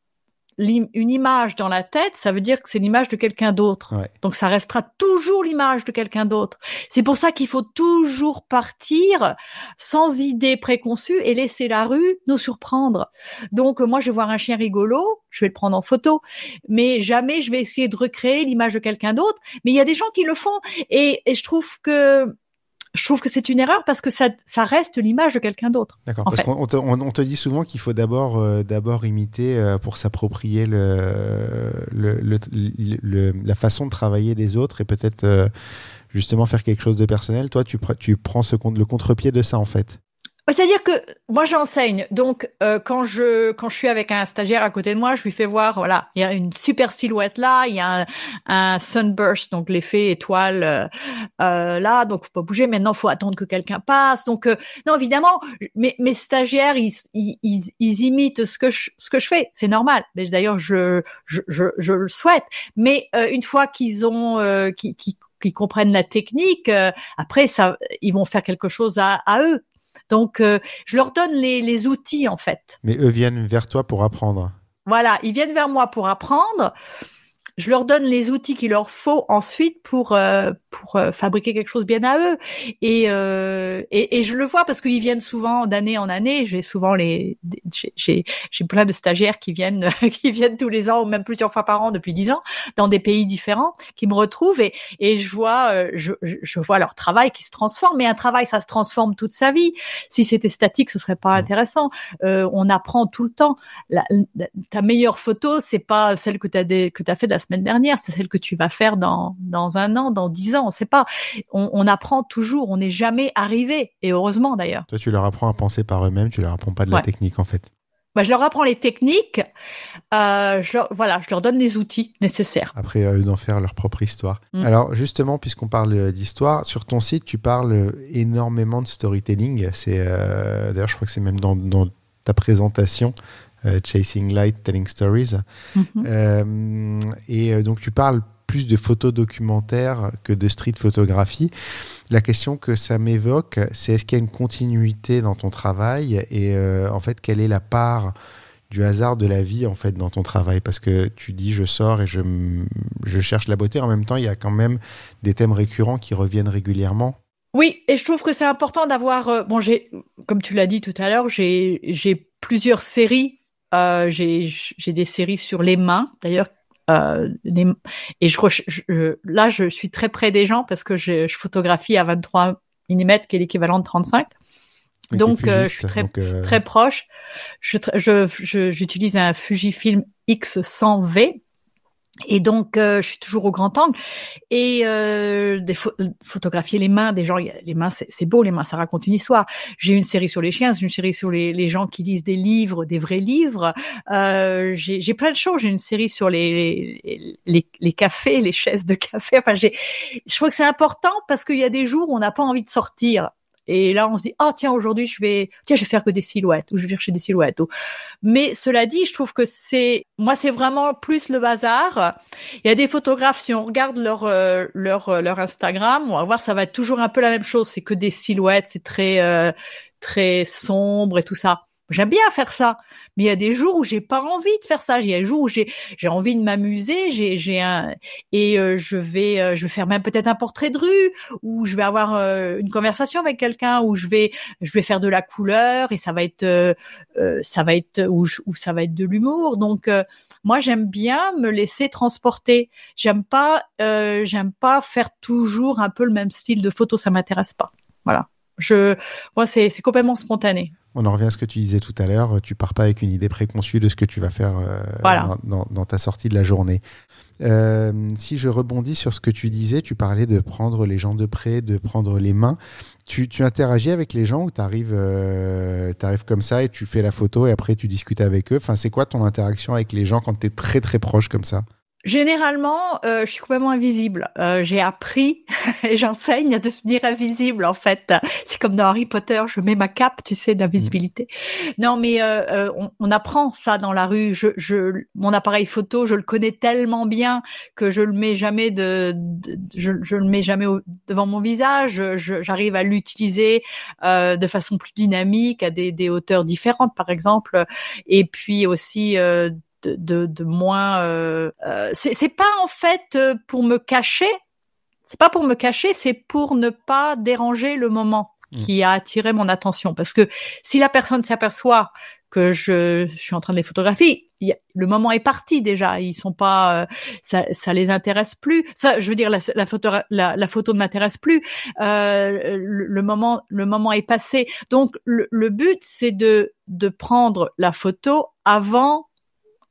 une image dans la tête, ça veut dire que c'est l'image de quelqu'un d'autre. Donc ça restera toujours l'image de quelqu'un d'autre. C'est pour ça qu'il faut toujours partir sans idée préconçue et laisser la rue nous surprendre. Donc moi je vais voir un chien rigolo, je vais le prendre en photo, mais jamais je vais essayer de recréer l'image de quelqu'un d'autre. Mais il y a des gens qui le font et, et je trouve que je trouve que c'est une erreur parce que ça, ça reste l'image de quelqu'un d'autre. D'accord. Parce qu'on te, on, te, dit souvent qu'il faut d'abord euh, d'abord imiter euh, pour s'approprier le, le, le, la façon de travailler des autres et peut-être euh, justement faire quelque chose de personnel. Toi, tu, tu prends ce, le contre-pied de ça en fait. Bah, c'est-à-dire que moi j'enseigne, donc euh, quand je quand je suis avec un stagiaire à côté de moi, je lui fais voir, voilà, il y a une super silhouette là, il y a un, un sunburst, donc l'effet étoile euh, euh, là, donc faut pas bouger. Maintenant, faut attendre que quelqu'un passe. Donc euh, non, évidemment, mes, mes stagiaires ils, ils, ils, imitent ce que je ce que je fais, c'est normal. D'ailleurs, je, je je, je le souhaite. Mais euh, une fois qu'ils ont qui, qui qui comprennent la technique, après ça, ils vont faire quelque chose à, à eux. Donc, euh, je leur donne les, les outils en fait. Mais eux viennent vers toi pour apprendre. Voilà, ils viennent vers moi pour apprendre je leur donne les outils qu'il leur faut ensuite pour euh, pour euh, fabriquer quelque chose bien à eux. Et, euh, et, et je le vois parce qu'ils viennent souvent d'année en année. J'ai souvent les j'ai j'ai plein de stagiaires qui viennent (laughs) qui viennent tous les ans ou même plusieurs fois par an depuis dix ans dans des pays différents qui me retrouvent et et je vois je, je vois leur travail qui se transforme. Mais un travail ça se transforme toute sa vie. Si c'était statique, ce serait pas mmh. intéressant. on apprend tout le temps. La, ta meilleure photo, c'est pas celle que tu as que tu as fait de la semaine dernière, c'est celle que tu vas faire dans, dans un an, dans dix ans, on sait pas. On, apprend toujours, on n'est jamais arrivé, et heureusement d'ailleurs. Toi, tu leur apprends à penser par eux-mêmes, tu leur apprends pas de la technique en fait. Bah, je leur apprends les techniques, euh, je voilà, je leur donne les outils nécessaires. Après, à eux d'en faire leur propre histoire. Mm. Alors, justement, puisqu'on parle d'histoire, sur ton site, tu parles énormément de storytelling. C'est euh, D'ailleurs, je crois que c'est même dans, dans ta présentation. Euh, Chasing Light, Telling Stories. Mhm. Euh, et euh, donc tu parles plus de photos documentaires que de street photographie. La question que ça m'évoque, c'est est-ce qu'il y a une continuité dans ton travail et en fait quelle est la part du hasard de la vie en fait dans ton travail? Parce que tu dis je sors et je, je cherche la beauté en même temps il y a quand même des thèmes récurrents qui reviennent régulièrement. Oui, et je trouve que c'est important d'avoir bon j'ai comme tu l'as dit tout à l'heure, j'ai plusieurs séries euh, j'ai des séries sur les mains, d'ailleurs. Euh, et je, là, je suis très près des gens parce que je, je photographie à 23 mm, qui est l'équivalent de 35. Donc, euh, je suis très, euh, très proche. Je, j'utilise un Fujifilm X100V et donc, euh, je suis toujours au grand angle et euh, des photographier les mains des gens. Les mains, c'est beau, les mains, ça raconte une histoire. J'ai une série sur les chiens, j'ai une série sur les, les, gens qui lisent des livres, des vrais livres. Euh, j'ai plein de choses. J'ai une série sur les, les, les, cafés, les chaises de café. Enfin, j'ai. Je crois que c'est important parce qu'il y a des jours où on n'a pas envie de sortir. Et là, on se dit, oh tiens, aujourd'hui, je vais, tiens, je vais faire que des silhouettes, ou je vais chercher des silhouettes. Mais cela dit, je trouve que c'est, moi, c'est vraiment plus le bazar. Il y a des photographes, si on regarde leur euh, leur euh, leur Instagram, on va voir, ça va être toujours un peu la même chose. C'est que des silhouettes, c'est très euh, très sombre et tout ça. J'aime bien faire ça, mais il y a des jours où j'ai pas envie de faire ça. Il y a des jours où j'ai j'ai envie de m'amuser. J'ai j'ai un et euh, je vais euh, je vais faire même peut-être un portrait de rue ou je vais avoir euh, une conversation avec quelqu'un où je vais je vais faire de la couleur et ça va être ça va être ou, ça va être de l'humour. Donc moi j'aime bien me laisser transporter. J'aime pas j'aime pas faire toujours un peu le même style de photo. Ça m'intéresse pas. Voilà. Je moi c'est c'est complètement spontané On en revient à ce que tu disais tout à l'heure. Tu pars pas avec une idée préconçue de ce que tu vas faire dans, ta sortie de la journée. si je rebondis sur ce que tu disais, tu parlais de prendre les gens de près, de prendre les mains. Tu, interagis avec les gens ou tu arrives, arrives, comme ça et tu fais la photo et après tu discutes avec eux? Enfin, C'est quoi ton interaction avec les gens quand tu es très très proche comme ça? Généralement, euh, je suis complètement invisible. Euh, j'ai appris (laughs) et j'enseigne à devenir invisible en fait. C'est comme dans Harry Potter, je mets ma cape, tu sais, d'invisibilité. Non, mais euh, on, apprend ça dans la rue. Je, mon appareil photo, je le connais tellement bien que je le mets jamais de, je, le mets jamais devant mon visage. J'arrive à l'utiliser de façon plus dynamique à des, des hauteurs différentes, par exemple, et puis aussi de, de, moins. Euh, euh, c'est pas en fait euh, pour me cacher. C'est pas pour me cacher, c'est pour ne pas déranger le moment mmh. qui a attiré mon attention. Parce que si la personne s'aperçoit que je, je, suis en train de les photographier, le moment est parti déjà. Ils sont pas, ça, ça les intéresse plus. Ça, je veux dire, la, la photo, la, la photo ne m'intéresse plus. Euh, le, moment, le moment est passé. Donc, le, le but, c'est de de prendre la photo avant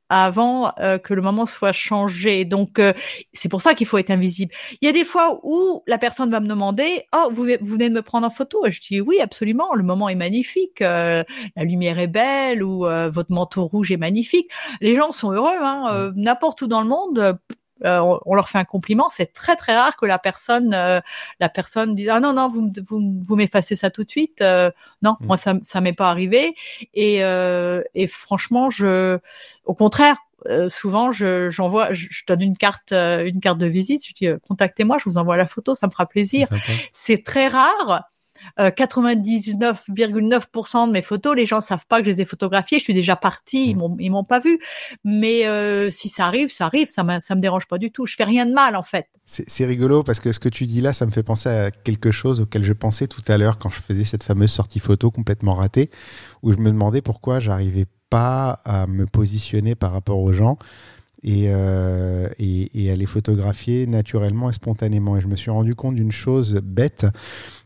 avant euh, que le moment soit changé. Donc euh, c'est pour ça qu'il faut être invisible. Il y a des fois où la personne va me demander "Oh, vous, vous venez de me prendre en photo? Et je dis "Oui, absolument, le moment est magnifique, euh, la lumière est belle ou votre manteau rouge est magnifique." Les gens sont heureux hein, n'importe où dans le monde euh, on, leur fait un compliment, c'est très très rare que la personne euh, la personne dise ah non non vous vous, vous m'effacez ça tout de suite. Euh, non, mm. moi ça ça m'est pas arrivé. Et et franchement je au contraire souvent je j'envoie je, donne une carte une carte de visite. Je dis contactez-moi je vous envoie la photo ça me fera plaisir. C'est très rare 99,9% euh, de mes photos, les gens savent pas que je les ai photographiées. Je suis déjà partie, ils mm. m'ont pas vu. Mais euh, si ça arrive, ça arrive. Ça ça me dérange pas du tout. Je fais rien de mal en fait. C'est rigolo parce que ce que tu dis là, ça me fait penser à quelque chose auquel je pensais tout à l'heure quand je faisais cette fameuse sortie photo complètement ratée, où je me demandais pourquoi j'arrivais pas à me positionner par rapport aux gens. Et, euh, et, et, à les photographier naturellement et spontanément. Et je me suis rendu compte d'une chose bête,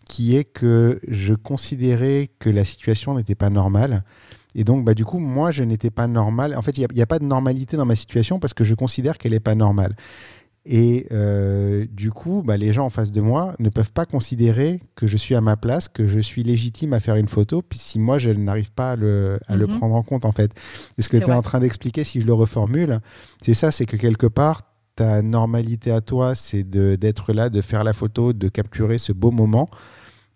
qui est que je considérais que la situation n'était pas normale. Et donc, bah, du coup, moi, je n'étais pas normal. En fait, il n'y a, pas de normalité dans ma situation parce que je considère qu'elle n'est pas normale. Et euh, du coup, bah, les gens en face de moi ne peuvent pas considérer que je suis à ma place, que je suis légitime à faire une photo, puis si moi, je n'arrive pas à, le, le, mhm. prendre en compte, en fait. Et ce que tu es en train d'expliquer, si je le reformule, c'est ça, c'est que quelque part, ta normalité à toi, c'est d'être là, de faire la photo, de capturer ce beau moment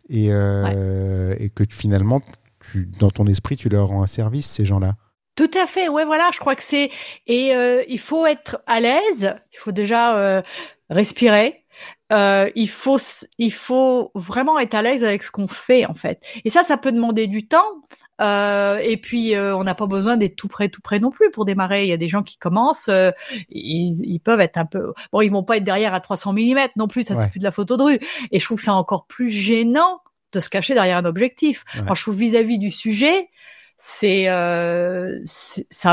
et, euh, et que finalement, tu, dans ton esprit, tu leur rends un service, ces gens-là. Tout à fait, ouais, voilà, je crois que c'est et euh, il faut être à l'aise, il faut déjà euh, respirer, euh, il faut il faut vraiment être à l'aise avec ce qu'on fait en fait. Et ça, ça peut demander du temps. Euh, et puis, euh, on n'a pas besoin d'être tout près, tout près non plus pour démarrer. Il y a des gens qui commencent, euh, ils, ils, peuvent être un peu, bon, ils vont pas être derrière à 300 mm non plus. Ça c'est plus de la photo de rue. Et je trouve ça encore plus gênant de se cacher derrière un objectif. je trouve vis-à-vis du sujet, c'est euh, c'est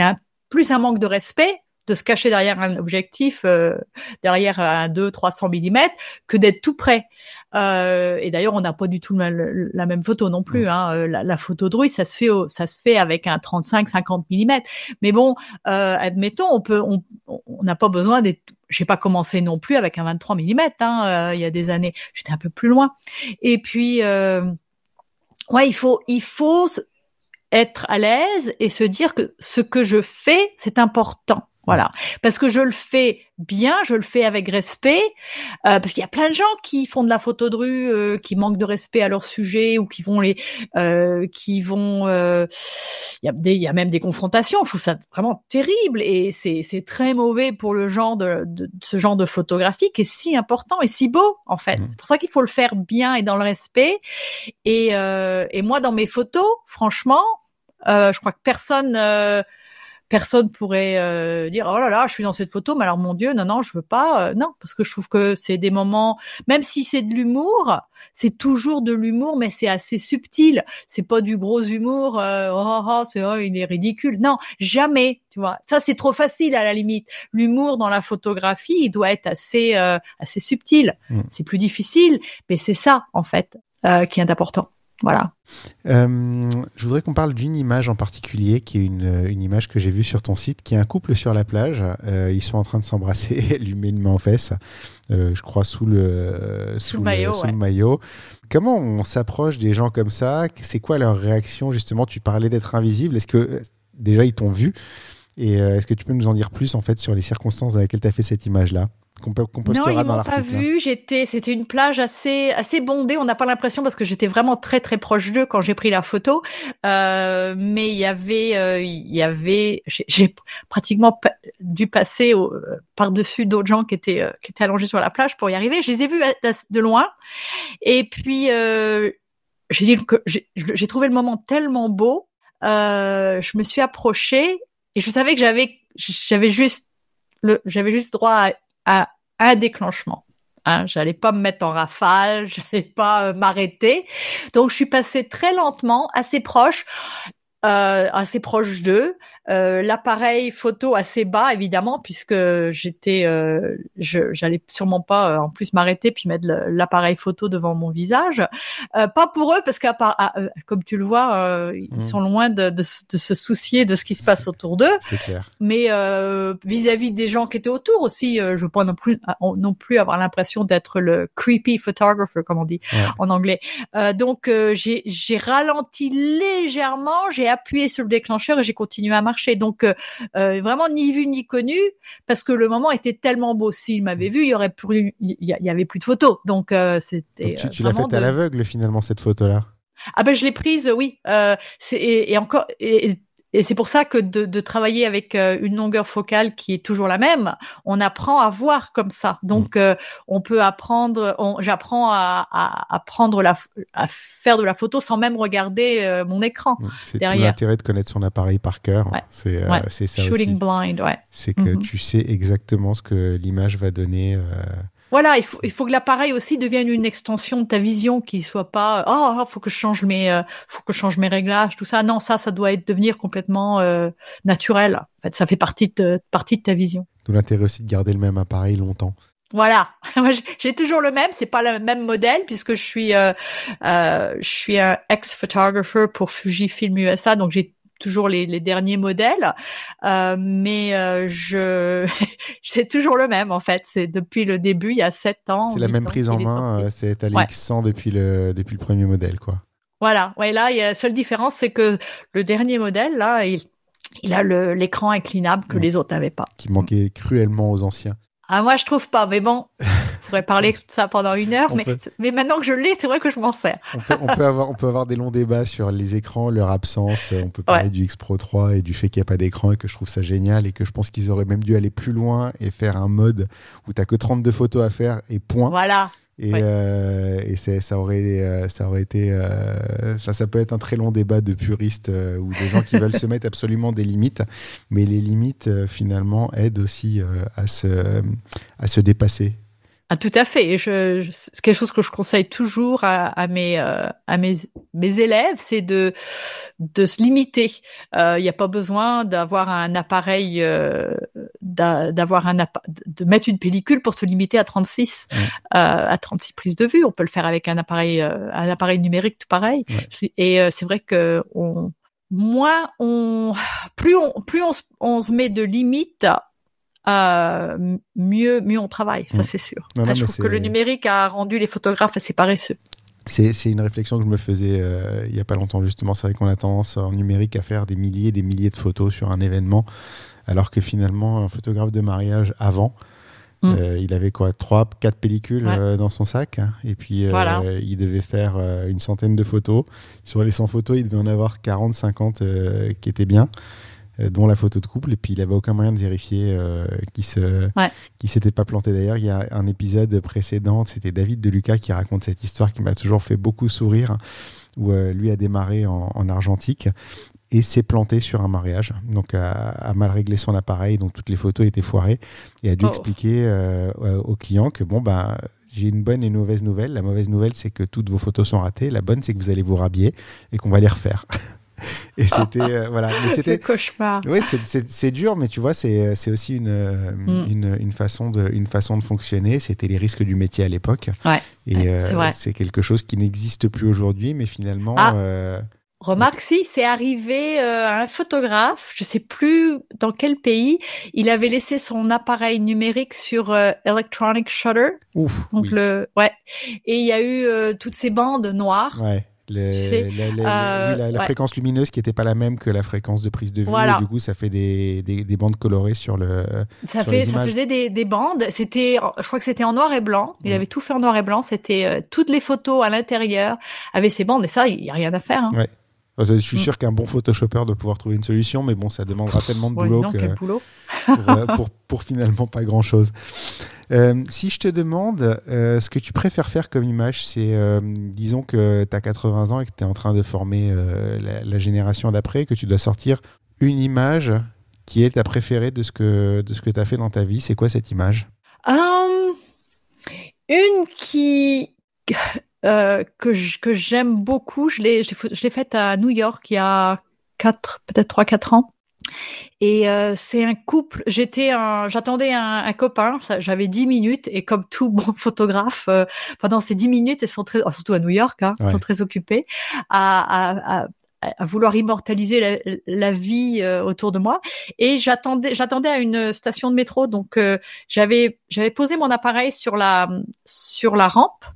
un, plus un manque de respect de se cacher derrière un objectif, euh, derrière un 2 300 mm, que d'être tout près. Euh, et d'ailleurs, on n'a pas du tout la même photo non plus. Hein. Euh, la, photo de rue, ça se fait, ça se fait avec un 35-50 mm. Mais bon, euh, admettons, on peut, on n'a pas besoin d'être. J'ai pas commencé non plus avec un 23 mm. Hein, il y a des années, j'étais un peu plus loin. Et puis, ouais, il faut, il faut être à l'aise et se dire que ce que je fais, c'est important. Voilà, parce que je le fais bien, je le fais avec respect, euh, parce qu'il y a plein de gens qui font de la photo de rue, euh, qui manquent de respect à leur sujet ou qui vont les, euh, qui vont, il y a des, il y a même des confrontations. Je trouve ça vraiment terrible et c'est c'est très mauvais pour le genre de, de, ce genre de photographie qui est si important et si beau en fait. Mmh. C'est pour ça qu'il faut le faire bien et dans le respect. Et et moi dans mes photos, franchement, je crois que personne personne pourrait euh, dire oh là là, je suis dans cette photo, mais alors mon Dieu, non non, je veux pas, euh, non, parce que je trouve que c'est des moments, même si c'est de l'humour, c'est toujours de l'humour, mais c'est assez subtil. C'est pas du gros humour, euh, oh, oh, oh c'est oh, il est ridicule. Non, jamais, tu vois. Ça c'est trop facile à la limite. L'humour dans la photographie, il doit être assez assez subtil. Mm. C'est plus difficile, mais c'est ça en fait qui est important. Voilà. Euh, je voudrais qu'on parle d'une image en particulier, qui est une, une image que j'ai vue sur ton site, qui est un couple sur la plage. Euh, ils sont en train de s'embrasser, elle lui met une main en fesse, euh, je crois sous le, sous, le, maillot, sous le maillot. Comment on s'approche des gens comme ça? C'est quoi leur réaction? Justement, tu parlais d'être invisible. Est-ce que déjà ils t'ont vu? Et est-ce que tu peux nous en dire plus en fait sur les circonstances dans lesquelles tu as fait cette image-là qu'on qu postera non, ils dans m'ont pas vu. J'étais, c'était une plage assez assez bondée. On n'a pas l'impression parce que j'étais vraiment très très proche d'eux quand j'ai pris la photo. Euh, mais il y avait, euh, il y avait, j'ai pratiquement dû passer euh, par dessus d'autres gens qui étaient euh, qui étaient allongés sur la plage pour y arriver. Je les ai vus de loin. Et puis euh, j'ai dit que j'ai trouvé le moment tellement beau. je me suis approchée et je savais que j'avais j'avais juste j'avais juste droit à à un déclenchement. Hein, j'allais pas me mettre en rafale, (laughs) j'allais pas euh, m'arrêter. Donc je suis passée très lentement, assez proche euh, assez proche d'eux. Euh, L'appareil photo assez bas évidemment puisque j'étais, euh, j'allais sûrement pas euh, en plus m'arrêter puis mettre l'appareil photo devant mon visage. Euh, pas pour eux parce que ah, euh, comme tu le vois, ils mmh. sont loin de, de, de, se soucier de ce qui se passe autour d'eux. C'est clair. Mais vis-à-vis -vis des gens qui étaient autour aussi, je veux pas non plus non plus avoir l'impression d'être le creepy photographer comme on dit ouais. en anglais. donc j'ai ralenti légèrement, j'ai appuyé sur le déclencheur et j'ai continué à marcher. Donc euh, euh, vraiment ni vu ni connu parce que le moment était tellement beau. S'il m'avait vu, il y aurait plus, il y, avait plus de photos. Donc euh, c'était. Tu, tu l'as faite de... à l'aveugle finalement cette photo là. Ah ben je l'ai prise, oui. Euh, et, et, encore, et, et c'est pour ça que de, de, travailler avec euh, une longueur focale qui est toujours la même, on apprend à voir comme ça. Donc, mm. euh, on peut apprendre, j'apprends à, à, à, prendre la, à faire de la photo sans même regarder euh, mon écran. Mm. C'est tout l'intérêt de connaître son appareil par cœur. Ouais. C'est ouais. ça Shooting aussi. blind, ouais. C'est que mm -hmm. tu sais exactement ce que l'image va donner. Voilà, il faut, il faut que l'appareil aussi devienne une extension de ta vision, qui soit pas oh, oh faut que je change mes, euh, faut que je change mes réglages, tout ça. Non, ça, ça doit être devenir complètement euh, naturel. En fait, ça fait partie de partie de ta vision. D'où l'intérêt aussi de garder le même appareil longtemps. Voilà, (laughs) j'ai toujours le même. C'est pas le même modèle puisque je suis, euh, euh, je suis un ex-photographer pour Fujifilm USA, donc j'ai toujours les, les, derniers modèles, euh, mais euh, je (laughs) c'est toujours le même en fait. C'est depuis le début, il y a sept ans. C'est la même prise en main. C'est à l'X100 ouais. depuis le depuis le premier modèle, quoi. Voilà. Ouais, là, il y a la seule différence, c'est que le dernier modèle, là, il, il a l'écran inclinable que ouais. les autres n'avaient pas. Qui manquait cruellement aux anciens. Ah, moi, je trouve pas, mais bon, je pourrais parler (laughs) de ça pendant une heure, mais, peut... mais maintenant que je l'ai, c'est vrai que je m'en sers. on, peut, on, peut avoir, on peut avoir des longs débats sur les écrans, leur absence. On peut parler ouais. du X Pro 3 et du fait qu'il n'y a pas d'écran et que je trouve ça génial et que je pense qu'ils auraient même dû aller plus loin et faire un mode où tu n'as que 32 photos à faire et point. Voilà. Et, ouais. euh, et ça aurait, euh, ça aurait été, euh, ça, ça, peut être un très long débat de puristes euh, ou des gens qui veulent se mettre absolument des limites, mais les limites euh, finalement aident aussi euh, à se, à se dépasser ah, tout à fait. Je, je c'est quelque chose que je conseille toujours à, à mes, euh, à mes, mes élèves, c'est de, de se limiter. Il euh, n'y a pas besoin d'avoir un appareil, euh, d'avoir un de mettre une pellicule pour se limiter à 36, ouais. à 36 prises de vue. On peut le faire avec un appareil, un appareil numérique tout pareil. Ouais. Et c'est vrai que on, moins on, plus on, plus on, on se met de limites, euh, mieux, mieux on travaille, ça mmh. c'est sûr. Non, non, je trouve que le numérique a rendu les photographes assez paresseux. C'est une réflexion que je me faisais euh, il n'y a pas longtemps justement. C'est vrai qu'on a tendance en numérique à faire des milliers et des milliers de photos sur un événement, alors que finalement un photographe de mariage avant, mmh. euh, il avait quoi, trois, quatre pellicules ouais. euh, dans son sac, hein, et puis voilà. il devait faire une centaine de photos. Sur les 100 photos, il devait en avoir 40, 50 qui étaient bien. Euh, dont la photo de couple, et puis il avait aucun moyen de vérifier euh, qui se, ouais. qui s'était pas planté. D'ailleurs, il y a un épisode précédent, c'était David de Lucas qui raconte cette histoire qui m'a toujours fait beaucoup sourire, où euh, lui a démarré en, en argentique et s'est planté sur un mariage, donc a, a, mal réglé son appareil, donc toutes les photos étaient foirées, et a dû oh. expliquer euh, au client que bon bah j'ai une bonne et une mauvaise nouvelle. La mauvaise nouvelle, c'est que toutes vos photos sont ratées. La bonne, c'est que vous allez vous rhabiller et qu'on va les refaire. (laughs) (laughs) Et c'était euh, voilà, mais c'était cauchemar. Oui, c'est dur, mais tu vois, c'est aussi une, euh, mm. une, une, façon de une façon de fonctionner. C'était les risques du métier à l'époque. Ouais. Et c'est quelque chose qui n'existe plus aujourd'hui, mais finalement. Ah. Remarque si, c'est arrivé à un photographe, je sais plus dans quel pays, il avait laissé son appareil numérique sur Electronic Shutter. Ouf. Donc le, ouais. Et il y a eu toutes ces bandes noires. Ouais la, fréquence lumineuse qui n'était pas la même que la fréquence de prise de vue. Et du coup, ça fait des, des, bandes colorées sur le. Ça, fait, ça faisait des, des bandes. C'était, je crois que c'était en noir et blanc. Il mm. avait tout fait en noir et blanc. C'était euh, toutes les photos à l'intérieur avaient ces bandes. Et ça, il n'y a rien à faire. Hein. Ouais. Je suis mm. sûr qu'un bon photoshopper doit pouvoir trouver une solution, mais bon, ça demandera tellement de boulot, que, boulot. Euh, pour, pour, finalement pas grand chose. Euh, si je te demande euh, ce que tu préfères faire comme image, c'est disons que tu as 80 ans et que tu es en train de former la, génération d'après, que tu dois sortir une image qui est ta préférée de ce que, que tu as fait dans ta vie. C'est quoi cette image? Une qui euh, que j'aime beaucoup. Je l'ai faite à New York il y a quatre peut-être trois quatre ans. Et euh, c'est un couple. J'étais, j'attendais un, un, copain. J'avais dix minutes et comme tout bon (laughs) photographe, euh, pendant ces dix minutes, ils sont très, surtout à New York, hein, ils sont très occupés à, à, à vouloir immortaliser la, la vie euh, autour de moi et j'attendais j'attendais à une station de métro donc j'avais j'avais posé mon appareil sur la sur la rampe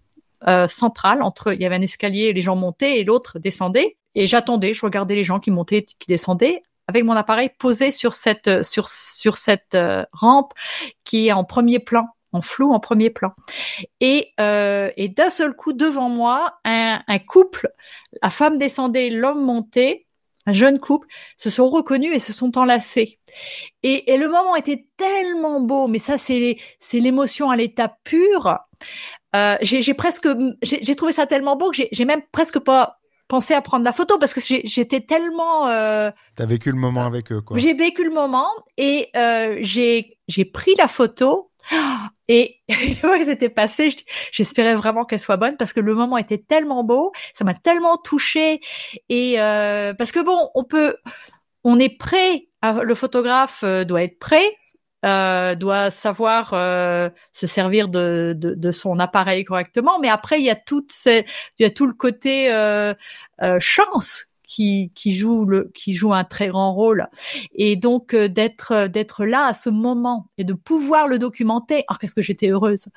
euh, centrale entre il y avait un escalier, les gens montaient et l'autre descendait et j'attendais, je regardais les gens qui montaient, qui descendaient avec mon appareil posé sur cette sur sur cette euh, rampe qui est en premier plan en flou en premier plan. Et, euh, et d'un seul coup, devant moi, un, un, couple, la femme descendait, l'homme montait, un jeune couple, se sont reconnus et se sont enlacés. Et, et le moment était tellement beau, mais ça, c'est l'émotion à l'état pur. Euh, j'ai presque, j'ai trouvé ça tellement beau que j'ai même presque pas pensé à prendre la photo parce que j'étais tellement. Euh, T'as vécu le moment avec eux, quoi. J'ai vécu le moment et euh, j'ai j'ai pris la photo (gasps) et (laughs) que c'était passé, j'espérais vraiment qu'elle soit bonne parce que le moment était tellement beau, ça m'a tellement touchée et euh, parce que bon, on peut, on est prêt. Le photographe euh, doit être prêt, euh, doit savoir euh, se servir de, de, de, son appareil correctement. Mais après, il y a tout, il y a tout le côté euh, euh chance qui, qui joue le qui joue un très grand rôle et donc euh, d'être d'être là à ce moment et de pouvoir le documenter alors qu'est-ce que j'étais heureuse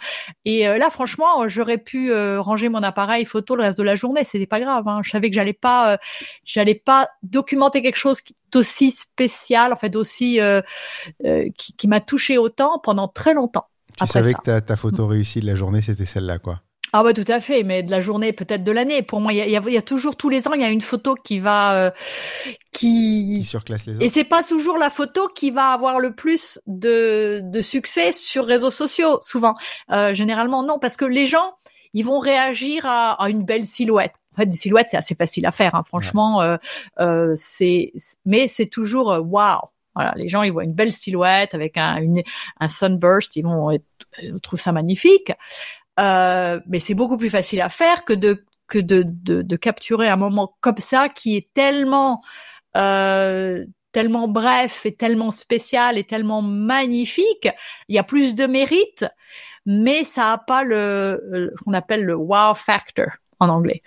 et là franchement j'aurais pu ranger mon appareil photo le reste de la journée c'était pas grave hein. je savais que j'allais pas j'allais pas documenter quelque chose qui, aussi spécial, en fait, aussi euh, euh, qui, qui m'a touché autant pendant très longtemps. Tu savais que ta, ta, photo réussie de la journée, c'était celle-là, quoi. Ah ouais, tout à fait, mais de la journée, peut-être de l'année. Pour moi, il y a, y a, toujours tous les ans, il y a une photo qui va, euh, qui... qui surclasse les autres. Et c'est pas toujours la photo qui va avoir le plus de, de succès sur réseaux sociaux, souvent. Euh, généralement, non, parce que les gens, ils vont réagir à, à une belle silhouette. En fait, des silhouettes, c'est assez facile à faire. Hein. Franchement, euh, euh, c'est, mais c'est toujours waouh. Wow. Voilà, les gens ils voient une belle silhouette avec un, une, un sunburst, ils vont ils trouvent ça magnifique. Euh, mais c'est beaucoup plus facile à faire que de que de, de, de, capturer un moment comme ça qui est tellement euh, tellement bref et tellement spécial et tellement magnifique. Il y a plus de mérite, mais ça a pas le ce qu'on appelle le wow factor en anglais.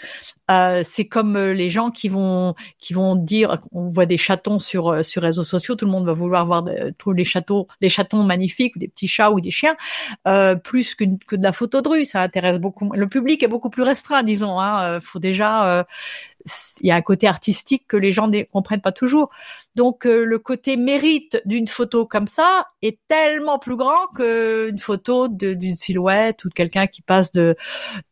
Euh, c'est comme euh, les gens qui vont qui vont dire, on voit des chatons sur euh, sur réseaux sociaux, tout le monde va vouloir voir tous les châteaux, les chatons magnifiques, des petits chats ou des chiens, plus que, que de la photo de rue. Ça intéresse beaucoup. Le public est beaucoup plus restreint, disons. Hein. Faut déjà il y a un côté artistique que les gens ne comprennent pas toujours. Donc le côté mérite d'une photo comme ça est tellement plus grand qu'une photo d'une silhouette ou de quelqu'un qui passe de,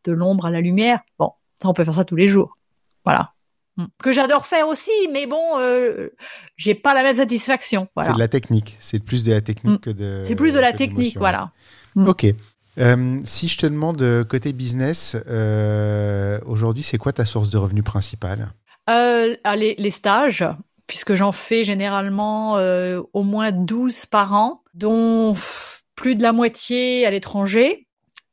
de l'ombre à la lumière. Bon, on peut faire ça tous les jours. Voilà. Mm. Que j'adore faire aussi, mais bon, euh, j'ai pas la même satisfaction. C'est de la technique. C'est plus de la technique mm. que de. C'est plus de la technique, voilà. Mm. Ok. Euh, si je te demande euh, côté business, aujourd'hui, c'est quoi ta source de revenus principale les, les, stages, puisque j'en fais généralement au moins 12 par an, dont plus de la moitié à l'étranger.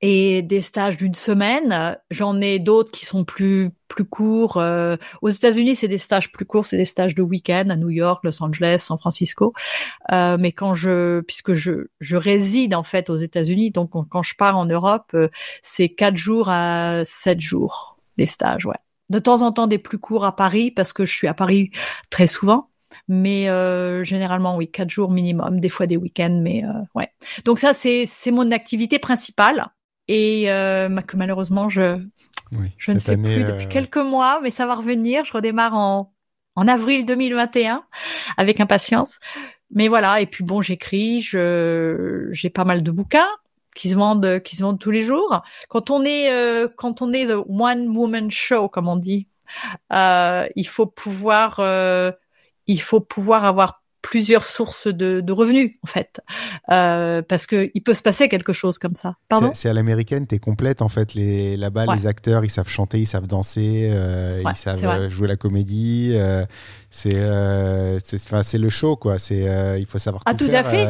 Et des stages d'une semaine. J'en ai d'autres qui sont plus plus courts. Euh, aux États-Unis, c'est des stages plus courts, c'est des stages de week-end à New York, Los Angeles, San Francisco. Euh, mais quand je, puisque je je réside en fait aux États-Unis, donc quand je pars en Europe, euh, c'est quatre jours à sept jours les stages, ouais. De temps en temps des plus courts à Paris parce que je suis à Paris très souvent mais euh, généralement oui quatre jours minimum des fois des week-ends mais euh, ouais donc ça c'est c'est mon activité principale et euh, que malheureusement je je ne fais plus depuis quelques mois mais ça va revenir. Je redémarre en en avril 2021 avec impatience. Mais voilà. Et puis bon j'écris je j'ai pas mal de bouquins qui se vendent qui se vendent tous les jours. Quand on est quand on est the one woman show comme on dit il faut pouvoir il faut pouvoir avoir plusieurs sources de, revenus en fait. Euh, parce que il peut se passer quelque chose comme ça. Pardon c'est à l'américaine t'es complète en fait. Les là-bas les acteurs ils savent chanter ils savent danser euh, ils savent euh, jouer la comédie c'est c'est le show quoi. C'est il faut savoir ah, tout, à fait.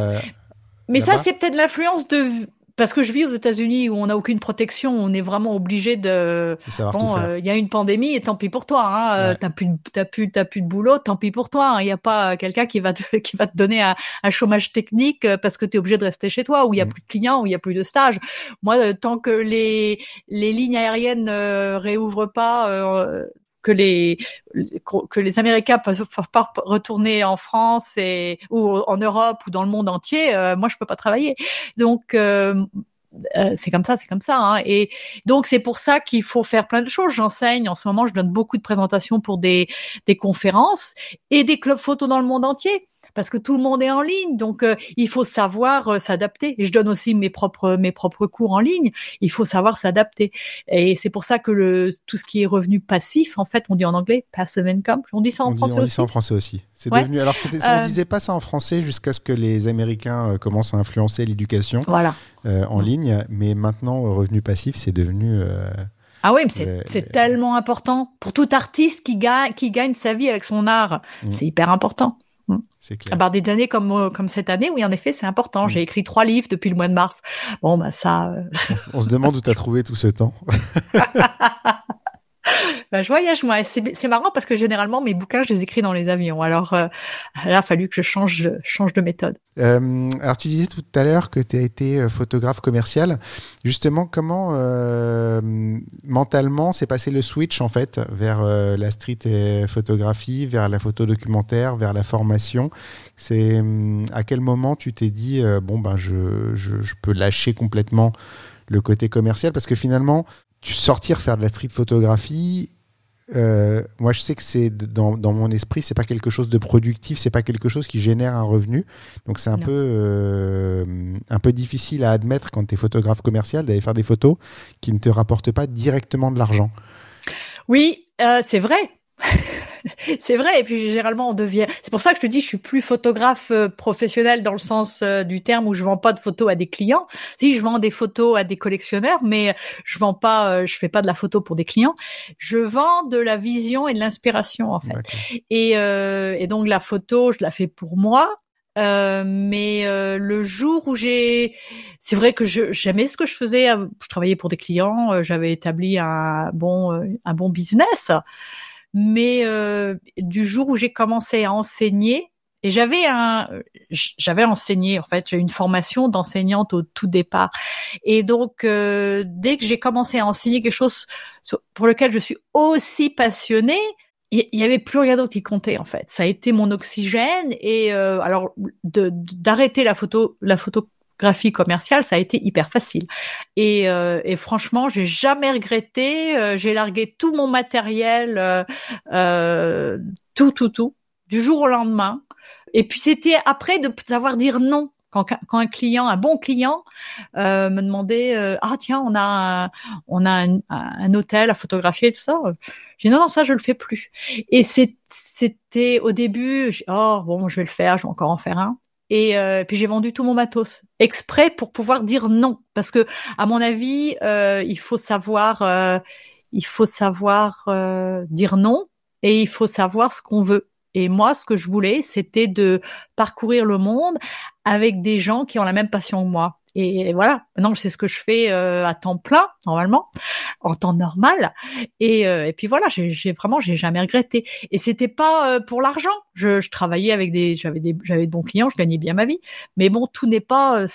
mais ça c'est peut-être l'influence de parce que je vis aux États-Unis où on n'a aucune protection, on est vraiment obligé de. Bon, euh, il y a une pandémie et tant pis pour toi. Hein, euh, T'as plus, t'as plus, t'as plus de boulot, tant pis pour toi. Il hein. n'y a pas quelqu'un qui va te, (laughs) qui va te donner un, un chômage technique euh, parce que tu es obligé de rester chez toi, où il y a mm. plus de clients, où il y a plus de stages. Moi, tant que les les lignes aériennes ne réouvrent pas, que les que les Américains peuvent pas retourner en France et ou en Europe ou dans le monde entier, euh, moi je peux pas travailler. Donc euh, euh, c'est comme ça, c'est comme ça. Hein. Et donc c'est pour ça qu'il faut faire plein de choses. J'enseigne en ce moment, je donne beaucoup de présentations pour des des conférences et des clubs photos dans le monde entier parce que tout le monde est en ligne, donc euh, il faut savoir euh, s'adapter. Et je donne aussi mes propres mes propres cours en ligne. Il faut savoir s'adapter. Et c'est pour ça que le tout ce qui est revenu passif, en fait, on dit en anglais passive income. On dit ça en français aussi. On dit ça en français aussi. C'est devenu. Alors, on euh, disait pas ça en français jusqu'à ce que les Américains commencent à influencer l'éducation voilà. en ligne, mais maintenant, revenu passif, c'est devenu ah oui, mais c'est tellement important pour tout artiste qui gagne, qui gagne sa vie avec son art. Mm. C'est hyper important. Mm. C'est clair. À part des années comme euh, comme cette année, oui, en effet, c'est important. Mm. J'ai écrit trois livres depuis le mois de mars. Bon, bah ça. Euh, (laughs) on, se demande où tu as trouvé tout ce temps. (laughs) bah, je voyage moi. C'est marrant parce que généralement mes bouquins, je les écris dans les avions. Alors euh, là, il a fallu que je change, de méthode. Euh, alors tu disais tout à l'heure que tu as été euh, photographe commercial. Justement, comment mentalement s'est passé le switch en fait vers la street photographie, vers la photo documentaire, vers la formation? C'est hum, à quel moment tu t'es dit bon ben je peux lâcher complètement le côté commercial? Parce que finalement sortir faire de la street photographie, euh, moi je sais que c'est dans, dans, mon esprit, c'est pas quelque chose de productif, c'est pas quelque chose qui génère un revenu. Donc c'est un peu euh, un peu difficile à admettre quand tu es photographe commercial d'aller faire des photos qui ne te rapportent pas directement de l'argent. Oui, euh, c'est vrai. (laughs) c'est vrai. Et puis généralement, on devient. C'est pour ça que je te dis, je suis plus photographe euh, professionnel dans le sens euh, du terme où je vends pas de photos à des clients. Si je vends des photos à des collectionneurs, mais je vends pas, euh, je fais pas de la photo pour des clients. Je vends de la vision et de l'inspiration en fait. Et, et donc la photo, je la fais pour moi. Euh, mais le jour où j'ai, c'est vrai que je j'aimais ce que je faisais. Je travaillais pour des clients, j'avais établi un bon un bon business mais euh, du jour où j'ai commencé à enseigner, et j'avais un, j'avais enseigné en fait, j'ai une formation d'enseignante au tout départ, et donc euh, dès que j'ai commencé à enseigner quelque chose pour lequel je suis aussi passionnée, il y, avait plus rien d'autre qui comptait en fait. Ça a été mon oxygène et euh, alors d'arrêter la photo, la photo graphie commerciale, ça a été hyper facile. Et, euh, et franchement, j'ai jamais regretté. Euh, j'ai largué tout mon matériel, euh, euh, tout, tout, tout, du jour au lendemain. Et puis c'était après de savoir dire non. Quand, quand un client, un bon client, euh, me demandait ah tiens on a on a un, un, hôtel à photographier et tout ça, j'ai dit non non ça je le fais plus. Et c'était au début oh bon je vais le faire, je vais encore en faire un. Et euh, puis j'ai vendu tout mon matos exprès pour pouvoir dire non, parce que à mon avis, euh, il faut savoir, euh, il faut savoir dire non et il faut savoir ce qu'on veut. Et moi, ce que je voulais, c'était de parcourir le monde avec des gens qui ont la même passion que moi. Et voilà, maintenant c'est ce que je fais euh, à temps plein normalement, en temps normal. Et, euh, et puis voilà, j'ai vraiment j'ai jamais regretté. Et c'était pas euh, pour l'argent. Je, je, travaillais avec des, j'avais des, j'avais de bons clients, je gagnais bien ma vie. Mais bon, tout n'est pas euh,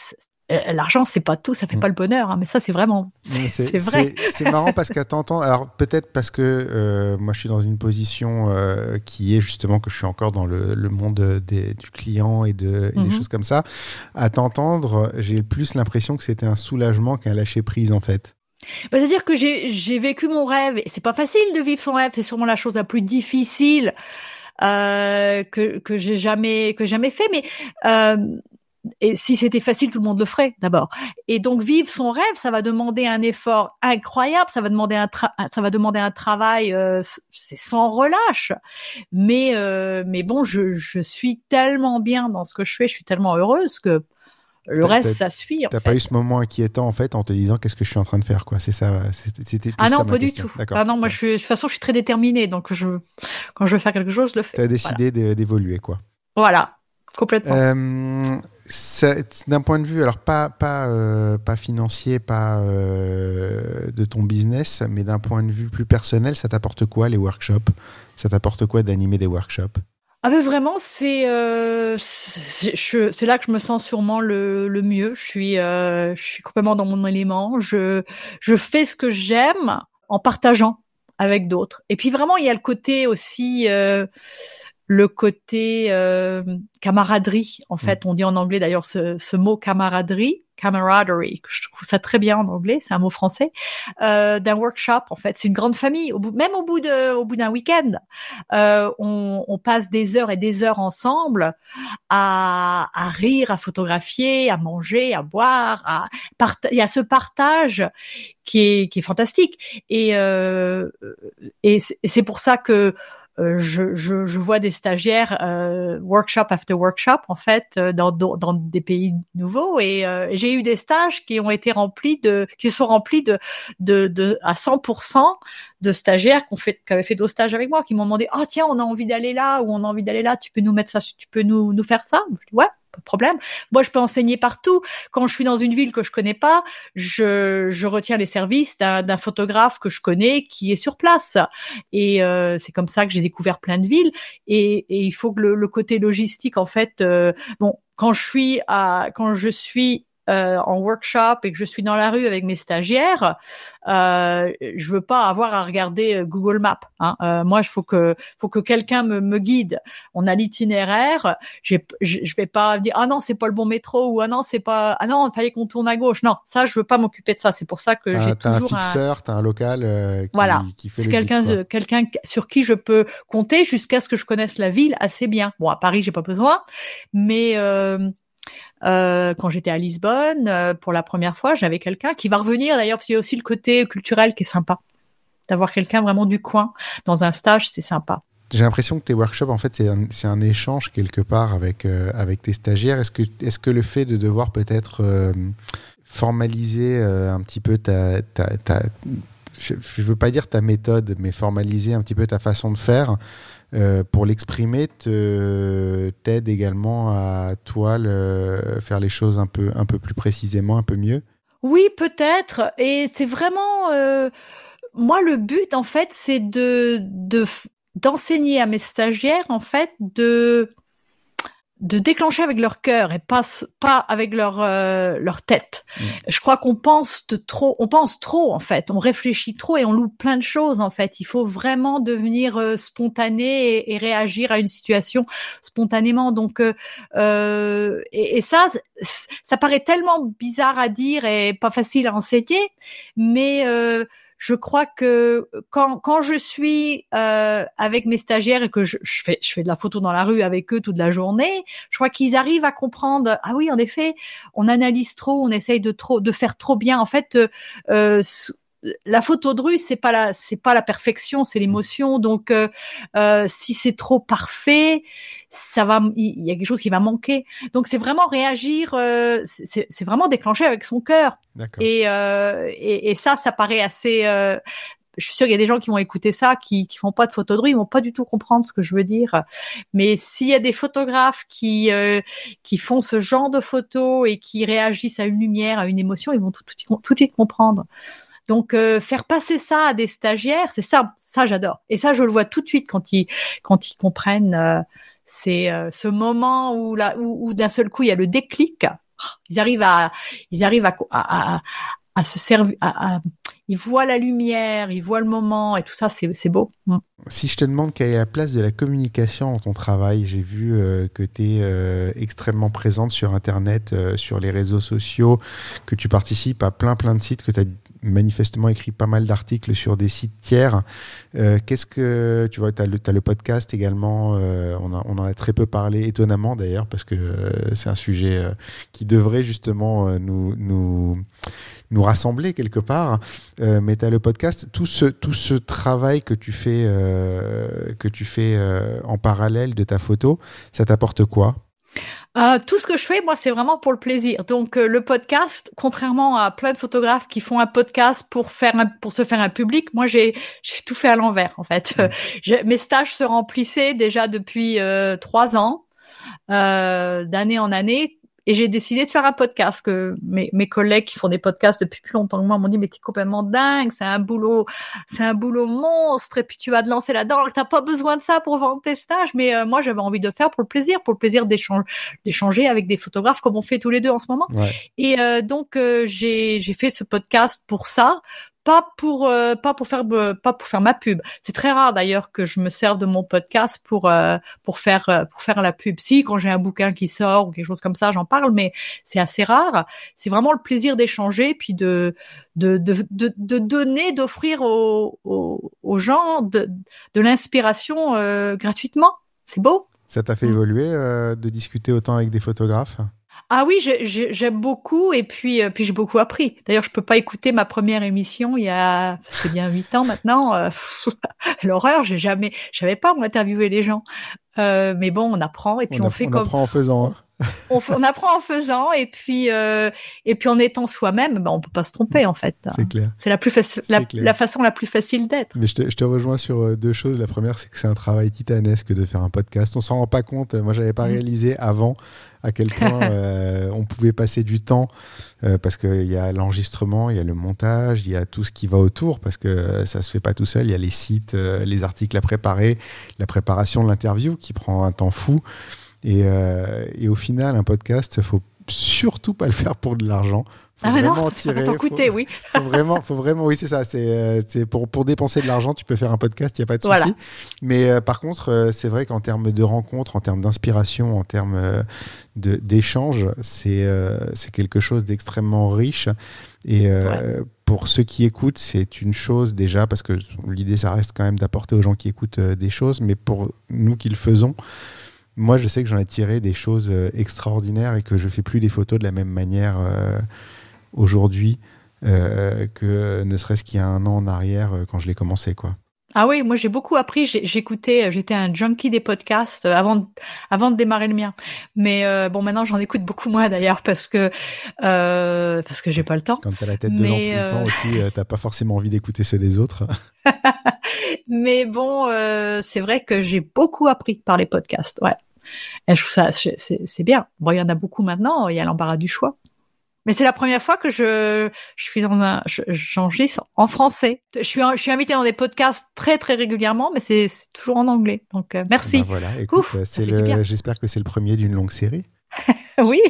l'argent c'est pas tout ça fait mm. pas le bonheur hein, mais ça c'est vraiment c'est vrai c'est marrant parce qu'à t'entendre alors peut-être parce que euh, moi je suis dans une position euh, qui est justement que je suis encore dans le, monde des, du client et, de, des mm-hmm. choses comme ça à t'entendre j'ai plus l'impression que c'était un soulagement qu'un lâcher prise en fait bah, c'est-à-dire que j'ai vécu mon rêve et c'est pas facile de vivre son rêve c'est sûrement la chose la plus difficile euh, que que j'ai jamais que jamais fait mais euh, et si c'était facile, tout le monde le ferait d'abord. Et donc vivre son rêve, ça va demander un effort incroyable, ça va demander un ça va demander un travail, euh, c'est sans relâche. Mais euh, mais bon, je, je suis tellement bien dans ce que je fais, je suis tellement heureuse que le reste, ça suit. T'as pas eu ce moment inquiétant en fait en te disant qu'est-ce que je suis en train de faire quoi? C'est ça. C'était ah non, pas du tout. Ah non, moi je suis, de toute façon je suis très déterminée donc je quand je veux faire quelque chose, je le fais. T'as décidé d'évoluer quoi. Voilà, complètement. Euh, d'un point de vue, alors pas, pas, euh, pas financier, pas euh, de ton business, mais d'un point de vue plus personnel, ça t'apporte quoi les workshops? Ça t'apporte quoi d'animer des workshops? Ah ben vraiment, c'est euh, c'est là que je me sens sûrement le, le mieux. Je suis je suis complètement dans mon élément. Je je fais ce que j'aime en partageant avec d'autres. Et puis vraiment, il y a le côté aussi le côté euh, camaraderie. En fait, mm. on dit en anglais d'ailleurs ce, ce, mot camaraderie, camaraderie. Je trouve ça très bien en anglais, c'est un mot français. Euh, d'un workshop, en fait, c'est une grande famille. Au bout, même au bout de, au bout d'un week-end, euh, on, on, passe des heures et des heures ensemble à, à rire, à photographier, à manger, à boire. À il y a ce partage qui est, qui est fantastique. Et, euh, et c'est pour ça que je, je, je, vois des stagiaires euh, workshop after workshop en fait euh, dans, dans des pays nouveaux et euh, j'ai eu des stages qui ont été remplis de qui sont remplis de de, de à 100% de stagiaires qui fait qui avaient fait d'autres stages avec moi qui m'ont demandé oh tiens on a envie d'aller là ou on a envie d'aller là tu peux nous mettre ça tu peux nous nous faire ça? Je dis, ouais problème. Moi, je peux enseigner partout. Quand je suis dans une ville que je connais pas, je, je retiens les services d'un photographe que je connais qui est sur place. Et euh, c'est comme ça que j'ai découvert plein de villes. Et, et, il faut que le, le côté logistique, en fait, euh, bon, quand je suis à, quand je suis euh, en workshop et que je suis dans la rue avec mes stagiaires, euh, je veux pas avoir à regarder euh, Google Maps. Hein. Euh, moi, il faut que faut que quelqu'un me, me guide. On a l'itinéraire. Je je vais pas dire ah non c'est pas le bon métro ou ah non c'est pas ah non il fallait qu'on tourne à gauche. Non, ça je veux pas m'occuper de ça. C'est pour ça que j'ai toujours un fixeur, t'as un local euh, qui, voilà. qui fait c'est quelqu'un quelqu'un sur qui je peux compter jusqu'à ce que je connaisse la ville assez bien. Bon à Paris j'ai pas besoin, mais euh, quand j'étais à Lisbonne, euh, pour la première fois, j'avais quelqu'un qui va revenir d'ailleurs, parce qu'il y a aussi le côté culturel qui est sympa. D'avoir quelqu'un vraiment du coin dans un stage, c'est sympa. J'ai l'impression que tes workshops, en fait, c'est un, échange quelque part avec, euh, tes stagiaires. Est-ce que, le fait de devoir peut-être formaliser un petit peu ta, ta je ne veux pas dire ta méthode, mais formaliser un petit peu ta façon de faire, euh, pour l'exprimer t'aide également à toi le, faire les choses un peu, un peu plus précisément, un peu mieux? Oui, peut-être. Et c'est vraiment... Euh, moi, le but, en fait, c'est de d'enseigner à mes stagiaires, en fait, de de déclencher avec leur cœur et pas pas avec leur euh, leur tête. Mm. Je crois qu'on pense de trop, on pense trop en fait, on réfléchit trop et on loupe plein de choses en fait. Il faut vraiment devenir euh, spontané et, réagir à une situation spontanément. Donc euh, euh et, et, ça, ça paraît tellement bizarre à dire et pas facile à enseigner, mais je crois que quand, quand je suis euh, avec mes stagiaires et que je, je, fais, je fais de la photo dans la rue avec eux toute la journée, je crois qu'ils arrivent à comprendre. Ah oui, en effet, on analyse trop, on essaye de trop, de faire trop bien. En fait, euh, euh la photo de rue, c'est pas la, c'est pas la perfection, c'est l'émotion. Donc, euh, euh, si c'est trop parfait, ça va, il y a quelque chose qui va manquer. Donc, c'est vraiment réagir, euh, c'est vraiment déclencher avec son cœur. Et, et, et, ça, ça paraît assez je suis sûre qu'il y a des gens qui vont écouter ça, qui qui font pas de photos de rue, ils vont pas du tout comprendre ce que je veux dire. Mais s'il y a des photographes qui euh, qui font ce genre de photos et qui réagissent à une lumière, à une émotion, ils vont tout tout, tout de suite comprendre. Donc euh, faire passer ça à des stagiaires, c'est ça, ça j'adore. Et ça je le vois tout de suite quand ils quand ils comprennent. Euh, c'est euh, ce moment où là où, où d'un seul coup il y a le déclic. Ils arrivent à ils arrivent à, à, à se servir, à, ils voient la lumière, ils voient le moment et tout ça, c'est beau. Mm. Si je te demande quelle est la place de la communication dans ton travail, j'ai vu euh, que tu es euh, extrêmement présente sur Internet, euh, sur les réseaux sociaux, que tu participes à plein plein de sites, que tu as manifestement écrit pas mal d'articles sur des sites tiers. Qu'est-ce que tu vois Tu as, le podcast également. on, on, en a très peu parlé, étonnamment d'ailleurs, parce que c'est un sujet qui devrait justement nous, rassembler quelque part. Euh, mais tu as le podcast, tout ce, travail que tu fais, euh, que tu fais euh, en parallèle de ta photo, ça t'apporte quoi? Tout ce que je fais, moi, c'est vraiment pour le plaisir. Donc, le podcast, contrairement à plein de photographes qui font un podcast pour faire un, pour se faire un public, moi, j'ai j'ai tout fait à l'envers, en fait. (laughs) Mmh. mes stages se remplissaient déjà depuis trois ans, d'année en année, et j'ai décidé de faire un podcast que mes, mes collègues qui font des podcasts depuis plus longtemps que moi m'ont dit mais t'es complètement dingue, c'est un boulot, c'est un boulot monstre et puis tu vas te lancer là-dedans. T'as pas besoin de ça pour vendre tes stages, mais euh, moi j'avais envie de faire pour le plaisir, pour le plaisir d'échanger avec des photographes comme on fait tous les deux en ce moment. Ouais. Et euh, donc euh, j'ai j'ai fait ce podcast pour ça, pas pour euh, pas pour faire euh, pas pour faire ma pub. C'est très rare d'ailleurs que je me serve de mon podcast pour euh, pour faire pour faire la pub. Si quand j'ai un bouquin qui sort ou quelque chose comme ça, j'en parle, mais c'est assez rare. C'est vraiment le plaisir d'échanger puis de de, de, de, de donner, d'offrir aux, aux, aux, gens de, de l'inspiration gratuitement. C'est beau. Ça t'a fait mm. évoluer de discuter autant avec des photographes? Ah oui, j'aime beaucoup et puis euh, puis j'ai beaucoup appris. D'ailleurs, je peux pas écouter ma première émission il y a c'est bien huit ans maintenant. Euh, (laughs) L'horreur, j'ai jamais, j'avais pas interviewé les gens. Euh, mais bon, on apprend et puis on, fait on comme. apprend en faisant. Hein. On, on, apprend en faisant et puis euh, et puis en étant soi-même, ben on peut pas se tromper en fait. C'est clair. C'est la plus la, la, façon la plus facile d'être. Mais je te, je te, rejoins sur euh, deux choses. La première, c'est que c'est un travail titanesque de faire un podcast. On s'en rend pas compte. Moi, j'avais pas mm. réalisé avant à quel point (laughs) euh, on pouvait passer du temps euh, parce qu'il y a l'enregistrement, il y a le montage, il y a tout ce qui va autour parce que ça se fait pas tout seul. Il y a les sites, les articles à préparer, la préparation de l'interview qui prend un temps fou. Et, et au final, un podcast, faut surtout pas le faire pour de l'argent. Faut ah vraiment non, (laughs) tirer. Faut, coûter, oui. (laughs) faut vraiment, faut vraiment, oui, c'est ça. C'est, euh, pour, pour dépenser de l'argent, tu peux faire un podcast, il n'y a pas de souci. Mais euh, par contre, euh, c'est vrai qu'en termes de rencontres, en termes d'inspiration, en termes d'échanges, c'est, c'est quelque chose d'extrêmement riche. Et pour ceux qui écoutent, c'est une chose déjà, parce que l'idée, ça reste quand même d'apporter aux gens qui écoutent des choses. Mais pour nous qui le faisons, moi, je sais que j'en ai tiré des choses extraordinaires et que je fais plus les photos de la même manière aujourd'hui euh, que ne serait-ce qu'il y a un an en arrière euh, quand je l'ai commencé, quoi. Ah oui, moi j'ai beaucoup appris. J'écoutais, j'étais un junkie des podcasts euh, avant de, avant de démarrer le mien. Mais bon, maintenant j'en écoute beaucoup moins d'ailleurs parce que euh, parce que j'ai pas le temps. Quand t'as la tête dedans tout le temps aussi, t'as pas forcément envie d'écouter ceux des autres. (laughs) Mais bon, c'est vrai que j'ai beaucoup appris par les podcasts. Ouais, Et je trouve ça c'est bien. Bon, il y en a beaucoup maintenant. Il y a l'embarras du choix. Mais c'est la première fois que je, je suis dans un, j'enregistre en français. Je suis, je suis invitée dans des podcasts très très régulièrement, mais c'est toujours en anglais. Donc euh, merci. Ben voilà, écoute, c'est le, j'espère que c'est le premier d'une longue série. (laughs) oui.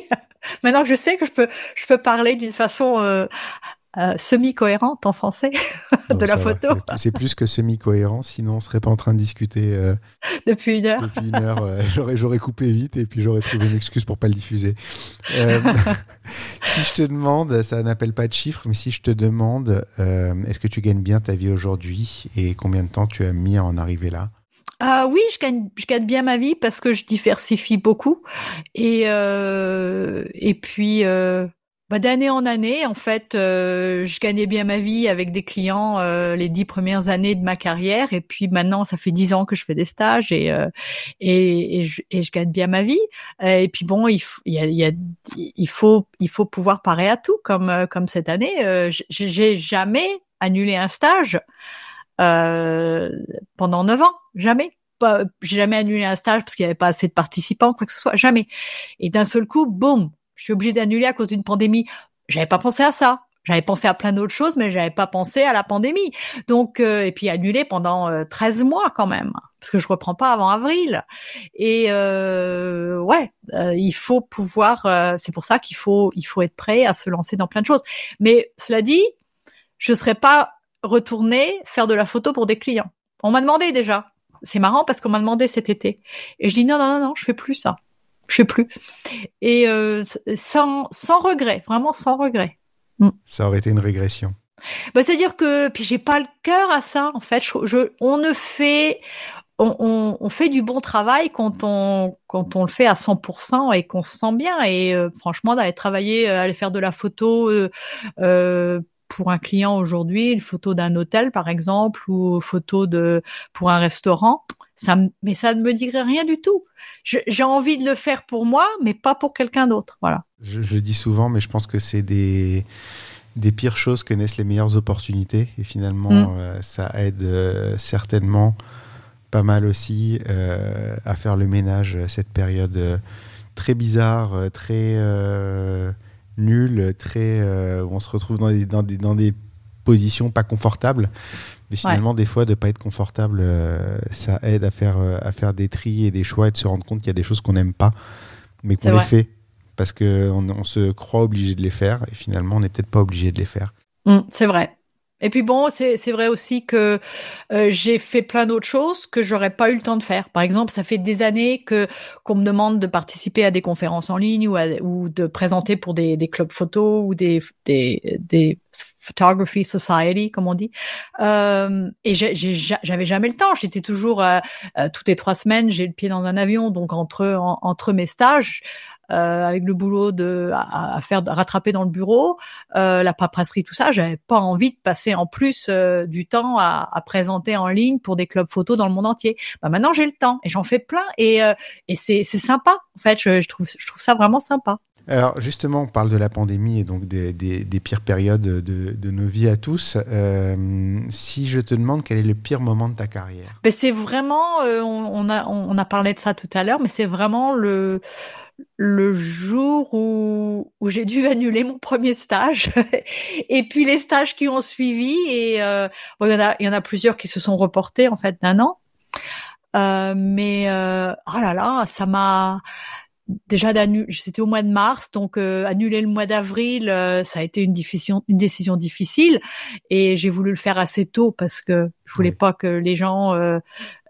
Maintenant que je sais que je peux, je peux parler d'une façon euh, euh, semi-cohérente en français (laughs) de la photo. C'est plus que semi-cohérent, sinon on serait pas en train de discuter euh, (laughs) depuis une heure. Depuis une heure, euh, (laughs) j'aurais j'aurais coupé vite et puis j'aurais trouvé une excuse pour pas le diffuser. si je te demande, ça n'appelle pas de chiffres, mais si je te demande, est-ce que tu gagnes bien ta vie aujourd'hui et combien de temps tu as mis à en arriver là? Ah oui, je gagne, je gagne bien ma vie parce que je diversifie beaucoup et et puis bah, d'année en année, en fait, euh, je gagnais bien ma vie avec des clients euh, les dix premières années de ma carrière, et puis maintenant, ça fait dix ans que je fais des stages et euh, et, et, je, et, je, gagne bien ma vie. Et puis bon, il, il, y a, il, y a, il faut il faut pouvoir parer à tout, comme comme cette année, j'ai jamais annulé un stage euh, pendant neuf ans, jamais. J'ai jamais annulé un stage parce qu'il n'y avait pas assez de participants, quoi que ce soit, jamais. Et d'un seul coup, boum, je suis obligée d'annuler à cause d'une pandémie. J'avais pas pensé à ça. J'avais pensé à plein d'autres choses, mais j'avais pas pensé à la pandémie. Donc, euh, et puis annulé pendant euh, 13 mois quand même, parce que je reprends pas avant avril. Et euh, ouais, euh, il faut pouvoir. euh, c'est pour ça qu'il faut, il faut être prêt à se lancer dans plein de choses. Mais cela dit, je serais pas retournée faire de la photo pour des clients. On m'a demandé déjà. C'est marrant parce qu'on m'a demandé cet été. Et je dis non, non, non, non, je fais plus ça. Je fais plus. Et euh, sans, sans regret, vraiment sans regret. Ça aurait été une régression. Bah, c'est-à-dire que puis j'ai pas le cœur à ça en fait. Je, je- on ne fait on, on, on fait du bon travail quand on quand on le fait à 100% et qu'on se sent bien. Et euh, franchement, d'aller travailler, euh, aller faire de la photo euh, pour un client aujourd'hui, une photo d'un hôtel par exemple, ou photo de pour un restaurant, ça me- mais ça ne me dirait rien du tout. J'ai envie de le faire pour moi, mais pas pour quelqu'un d'autre. Voilà. Je, dis souvent, mais je pense que c'est des, des pires choses que naissent les meilleures opportunités. Et finalement, Mm. euh, ça aide euh, certainement pas mal aussi euh, à faire le ménage à cette période très bizarre, très nulle, très, où on se retrouve dans des, dans, des, dans des positions pas confortables. Mais finalement, des fois, de ne pas être confortable, euh, ça aide à faire, euh, à faire des tris et des choix et de se rendre compte qu'il y a des choses qu'on n'aime pas, mais qu'on les vrai. fait parce qu'on on se croit obligé de les faire et finalement, on n'est peut-être pas obligé de les faire. Mm, c'est vrai. Et puis bon, c'est vrai aussi que euh, j'ai fait plein d'autres choses que j'aurais pas eu le temps de faire. Par exemple, ça fait des années que qu'on me demande de participer à des conférences en ligne ou, à- ou de présenter pour des, des clubs photo ou des, des, des photography society, comme on dit. Euh, et j'avais jamais le temps. J'étais toujours euh, euh, toutes les trois semaines, j'ai le pied dans un avion, donc entre en- entre mes stages. euh, avec le boulot de à, faire rattraper dans le bureau, euh, la paperasserie, tout ça, j'avais pas envie de passer en plus euh, du temps à, à présenter en ligne pour des clubs photos dans le monde entier. Bah maintenant j'ai le temps et j'en fais plein et et c'est c'est sympa en fait. Je, je trouve je trouve ça vraiment sympa. Alors justement, on parle de la pandémie et donc des, pires périodes de, nos vies à tous. Euh, si je te demande quel est le pire moment de ta carrière. Mais c'est vraiment, euh, on, a on, a parlé de ça tout à l'heure, mais c'est vraiment le le jour où, où j'ai dû (laughs) annuler mon premier stage. (laughs) Et puis les stages qui ont suivi et euh, il y en a il y en a plusieurs qui se sont reportés en fait d'un an. Mais oh là là ça m'a déjà d'annuler c'était au mois de mars donc euh, annuler le mois d'avril euh, ça a été une décision une décision difficile. Et j'ai voulu le faire assez tôt parce que je voulais Oui. pas que les gens euh,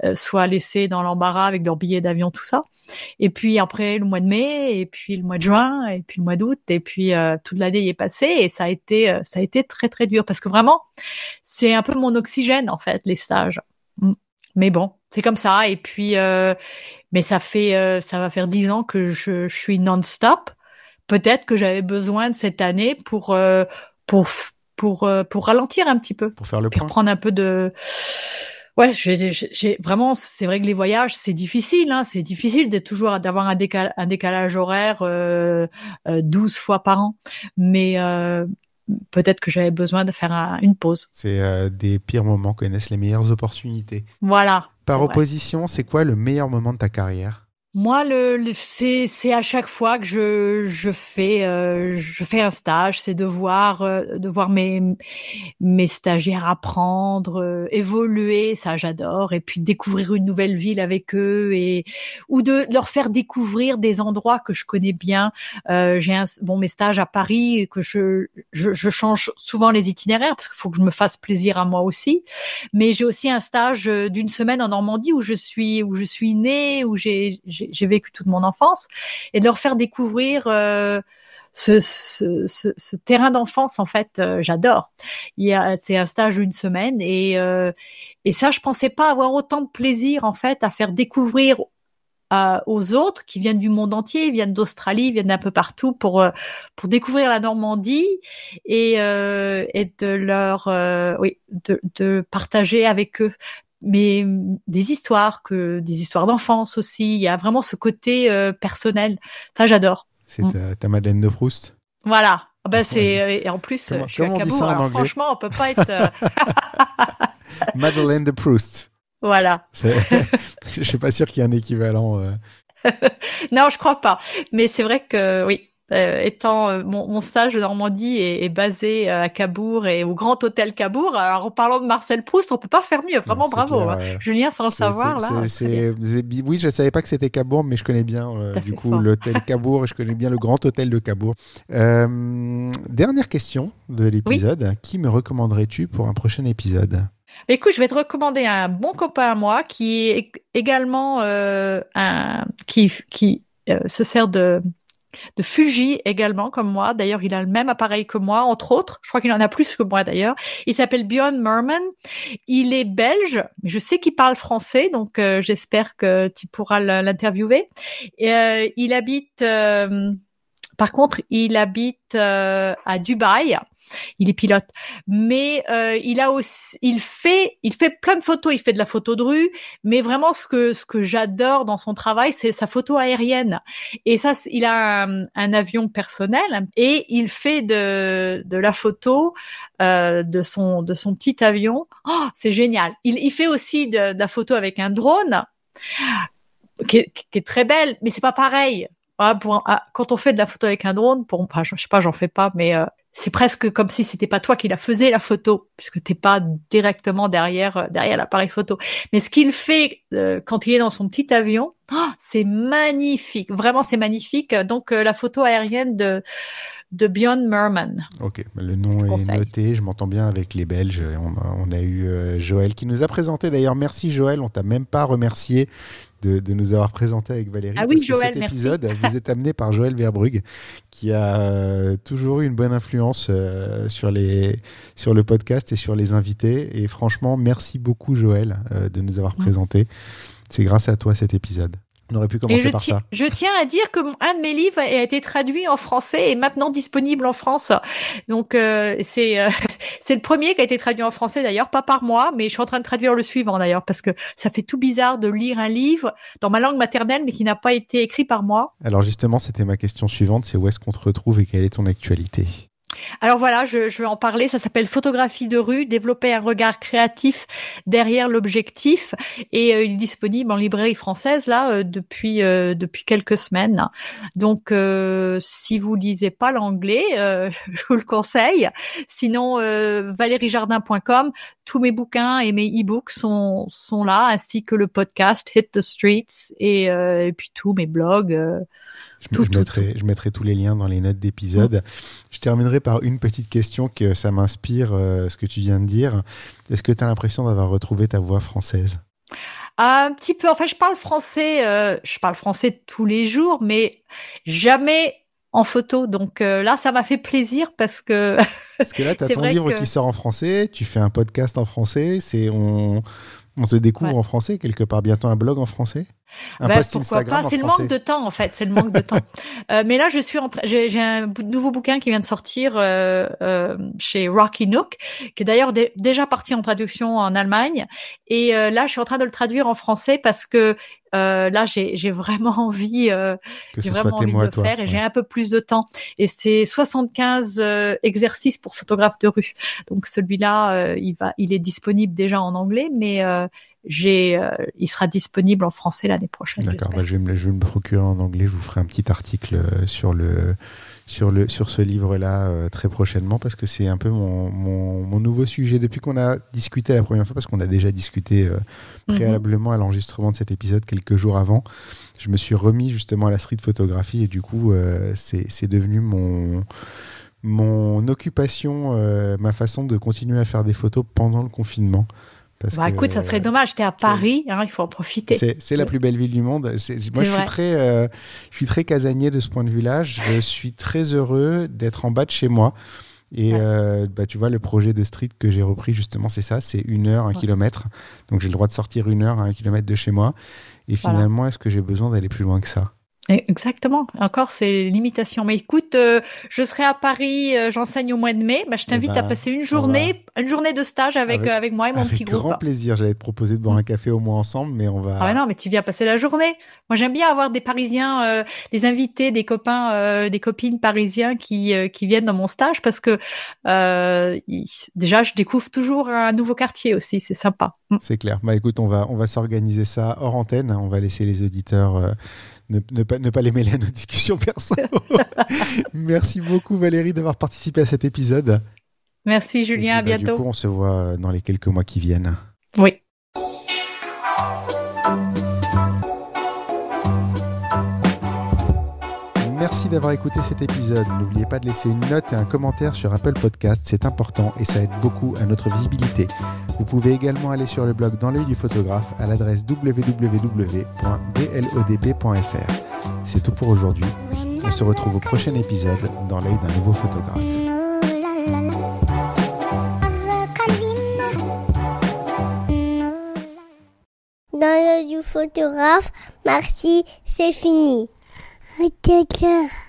euh, soient laissés dans l'embarras avec leurs billets d'avion tout ça. Et puis après le mois de mai et puis le mois de juin et puis le mois d'août et puis euh, toute l'année y est passée. Et ça a été euh, ça a été très très dur parce que vraiment c'est un peu mon oxygène en fait les stages. Mm. mais bon c'est comme ça. Et puis euh, mais ça fait euh, ça va faire dix ans que je, je suis non-stop. Peut-être que j'avais besoin de cette année pour euh, pour pour pour ralentir un petit peu. Pour faire le point. reprendre un peu de ouais j'ai vraiment c'est vrai que les voyages c'est difficile hein, c'est difficile d'être toujours d'avoir un, décal, un décalage horaire euh, euh, 12 fois par an. Mais peut-être que j'avais besoin de faire un- une pause. C'est euh, des pires moments que naissent les meilleures opportunités. voilà Par opposition, c'est quoi le meilleur moment de ta carrière? Moi, le, le- c'est c'est à chaque fois que je je fais euh, je fais un stage, c'est de voir euh, de voir mes mes stagiaires apprendre, euh, évoluer, ça j'adore, et puis découvrir une nouvelle ville avec eux et ou de leur faire découvrir des endroits que je connais bien. Euh, J'ai un bon mes stages à Paris que je je, je change souvent les itinéraires parce qu'il faut que je me fasse plaisir à moi aussi. Mais j'ai aussi un stage euh, d'une semaine en Normandie où je suis où je suis née, où j'ai j'ai j'ai vécu toute mon enfance, et de leur faire découvrir euh, ce, terrain d'enfance. En fait, euh, j'adore. C'est un stage d'une semaine et euh, et ça, je pensais pas avoir autant de plaisir en fait à faire découvrir aux autres qui viennent du monde entier, viennent d'Australie, viennent d'un peu partout pour découvrir la Normandie et de leur oui de partager avec eux mais des histoires que des histoires d'enfance aussi il y a vraiment ce côté euh, personnel ça j'adore C'est Mm. ta, ta Madeleine de Proust? Voilà Ah ben c'est et en plus Comment- je suis à Cabourg alors franchement on peut pas être euh, (laughs) Madeleine de Proust. Voilà. (laughs) je suis pas sûr qu'il y ait un équivalent. Euh. (laughs) non, je crois pas. Mais c'est vrai que oui, euh, étant euh, mon, stage de Normandie est, basé euh, à Cabourg et au Grand Hôtel Cabourg. Alors en parlant de Marcel Proust, on peut pas faire mieux. Vraiment bravo, hein. Julien, sans le savoir là. oui, je savais pas que c'était Cabourg, mais je connais bien du coup l'hôtel (laughs) Cabourg et je connais bien le Grand Hôtel de Cabourg. dernière question de l'épisode. Qui me recommanderais-tu pour un prochain épisode? Écoute, je vais te recommander un bon copain à moi qui est également un qui qui se sert de de Fuji également comme moi. D'ailleurs, il a le même appareil que moi, entre autres. Je crois qu'il en a plus que moi d'ailleurs. Il s'appelle Björn Merman. Il est belge, mais je sais qu'il parle français, donc euh, j'espère que tu pourras l'interviewer. Euh, il habite, euh, par contre, il habite à Dubaï il est pilote, mais euh, il a aussi, il fait, il fait plein de photos. Il fait de la photo de rue, mais vraiment ce que ce que j'adore dans son travail, c'est sa photo aérienne. Et ça, il a un, avion personnel et il fait de de la photo euh, de son de son petit avion. Oh, c'est génial. Il, fait aussi de, la photo avec un drone. Qui est, très belle, mais c'est pas pareil. Ah, quand on fait de la photo avec un drone, pour, enfin, je sais pas, j'en fais pas, mais euh, c'est presque comme si c'était pas toi qui la faisais la photo, puisque t'es pas directement derrière euh, derrière l'appareil photo. Mais ce qu'il fait euh, quand il est dans son petit avion, oh, c'est magnifique. Vraiment, c'est magnifique. Donc la photo aérienne de de Björn Merman. Ok, le nom est noté. Je m'entends bien avec les Belges. On a, eu Joël qui nous a présenté. D'ailleurs, merci Joël. On t'a même pas remercié de, nous avoir présenté avec Valérie. Ah oui, Joël, cet épisode vous est amené par Joël Verbrugge, qui a euh, toujours eu une bonne influence euh, sur, les, sur le podcast et sur les invités. Et franchement, merci beaucoup Joël euh, de nous avoir présenté. C'est grâce à toi cet épisode. On aurait pu commencer par ça. Je tiens à dire que un de mes livres a été traduit en français et maintenant disponible en France. Donc euh, c'est euh, (laughs) c'est le premier qui a été traduit en français d'ailleurs, pas par moi, mais je suis en train de traduire le suivant d'ailleurs parce que ça fait tout bizarre de lire un livre dans ma langue maternelle mais qui n'a pas été écrit par moi. Alors justement, c'était ma question suivante, c'est où est-ce qu'on te retrouve et quelle est ton actualité? Alors voilà, je, je, vais en parler. Ça s'appelle Photographie de rue, développer un regard créatif derrière l'objectif. Et euh, il est disponible en librairie française là euh, depuis euh, depuis quelques semaines. Donc si vous lisez pas l'anglais, (laughs) je vous le conseille. Sinon, valeriejardin.com, tous mes bouquins et mes e-books sont sont là, ainsi que le podcast Hit the Streets et, et puis tous mes blogs. Je, mettrai, tous les liens dans les notes d'épisode. Je terminerai par une petite question que ça m'inspire, euh, ce que tu viens de dire. Est-ce que tu as l'impression d'avoir retrouvé ta voix française? Un petit peu. Enfin, je parle français. Euh, je parle français tous les jours, mais jamais en photo. Donc euh, là, ça m'a fait plaisir parce que. (laughs) parce que là, tu as ton livre qui sort en français. Tu fais un podcast en français. C'est on, on se découvre en français quelque part. Bientôt un blog en français? Un bah, pourquoi pas? C'est le manque de temps en fait. C'est le manque de temps. (laughs) Euh, mais là, je suis en j'ai un nouveau bouquin qui vient de sortir euh, euh, chez Rocky Nook, qui est d'ailleurs déjà parti en traduction en Allemagne. Et euh, là, je suis en train de le traduire en français parce que euh, là, j'ai vraiment envie, euh, j'ai vraiment envie de le faire et j'ai un peu plus de temps. Et c'est 75 exercices pour photographe de rue. Donc celui-là, il va, il est disponible déjà en anglais, mais j'ai, euh, il sera disponible en français l'année prochaine. D'accord, bah, je, vais me, je vais me procurer en anglais. Je vous ferai un petit article euh, sur le sur le sur ce livre-là euh, très prochainement parce que c'est un peu mon, mon, mon, nouveau sujet depuis qu'on a discuté la première fois parce qu'on a déjà discuté mhm. préalablement à l'enregistrement de cet épisode quelques jours avant. Je me suis remis justement à la street photographie et du coup c'est devenu mon mon occupation, ma façon de continuer à faire des photos pendant le confinement. Bah, écoute, ça serait dommage. Tu es à Paris, hein, il faut en profiter. C'est la plus belle ville du monde. Moi, je suis, très, euh, je suis très casanier de ce point de vue-là. Je suis très heureux d'être en bas de chez moi. Et euh, bah, tu vois, le projet de street que j'ai repris, justement, c'est ça c'est une heure, un kilomètre. Donc j'ai le droit de sortir une heure un kilomètre de chez moi. Et finalement, est-ce que j'ai besoin d'aller plus loin que ça? Exactement. Encore, c'est l'imitation. Mais écoute, euh, je serai à Paris, euh, j'enseigne au mois de mai. Bah, je t'invite Eh ben, à passer une journée, une journée de stage avec Avec- euh, avec moi et mon Avec petit groupe. grand plaisir. J'allais te proposer de boire un café au moins ensemble, mais on va. Ah ouais, non, mais tu viens passer la journée. Moi, j'aime bien avoir des Parisiens, des invités, des copains, des copines parisiens qui qui viennent dans mon stage parce que déjà, je découvre toujours un nouveau quartier aussi. C'est sympa. Mm. C'est clair. Bah écoute, on va, on va s'organiser ça hors antenne. On va laisser les auditeurs ne, ne pas, ne pas les mêler à nos discussions perso. (laughs) Merci beaucoup Valérie d'avoir participé à cet épisode. Merci Julien, puis, à bah, Du bientôt. coup, on se voit dans les quelques mois qui viennent. Oui. Merci d'avoir écouté cet épisode. N'oubliez pas de laisser une note et un commentaire sur Apple Podcast, c'est important et ça aide beaucoup à notre visibilité. Vous pouvez également aller sur le blog Dans l'œil du photographe à l'adresse www.dlodp.fr. C'est tout pour aujourd'hui. On se retrouve au prochain épisode dans l'œil d'un nouveau photographe. Dans le du photographe, merci, c'est fini. Ok, ok.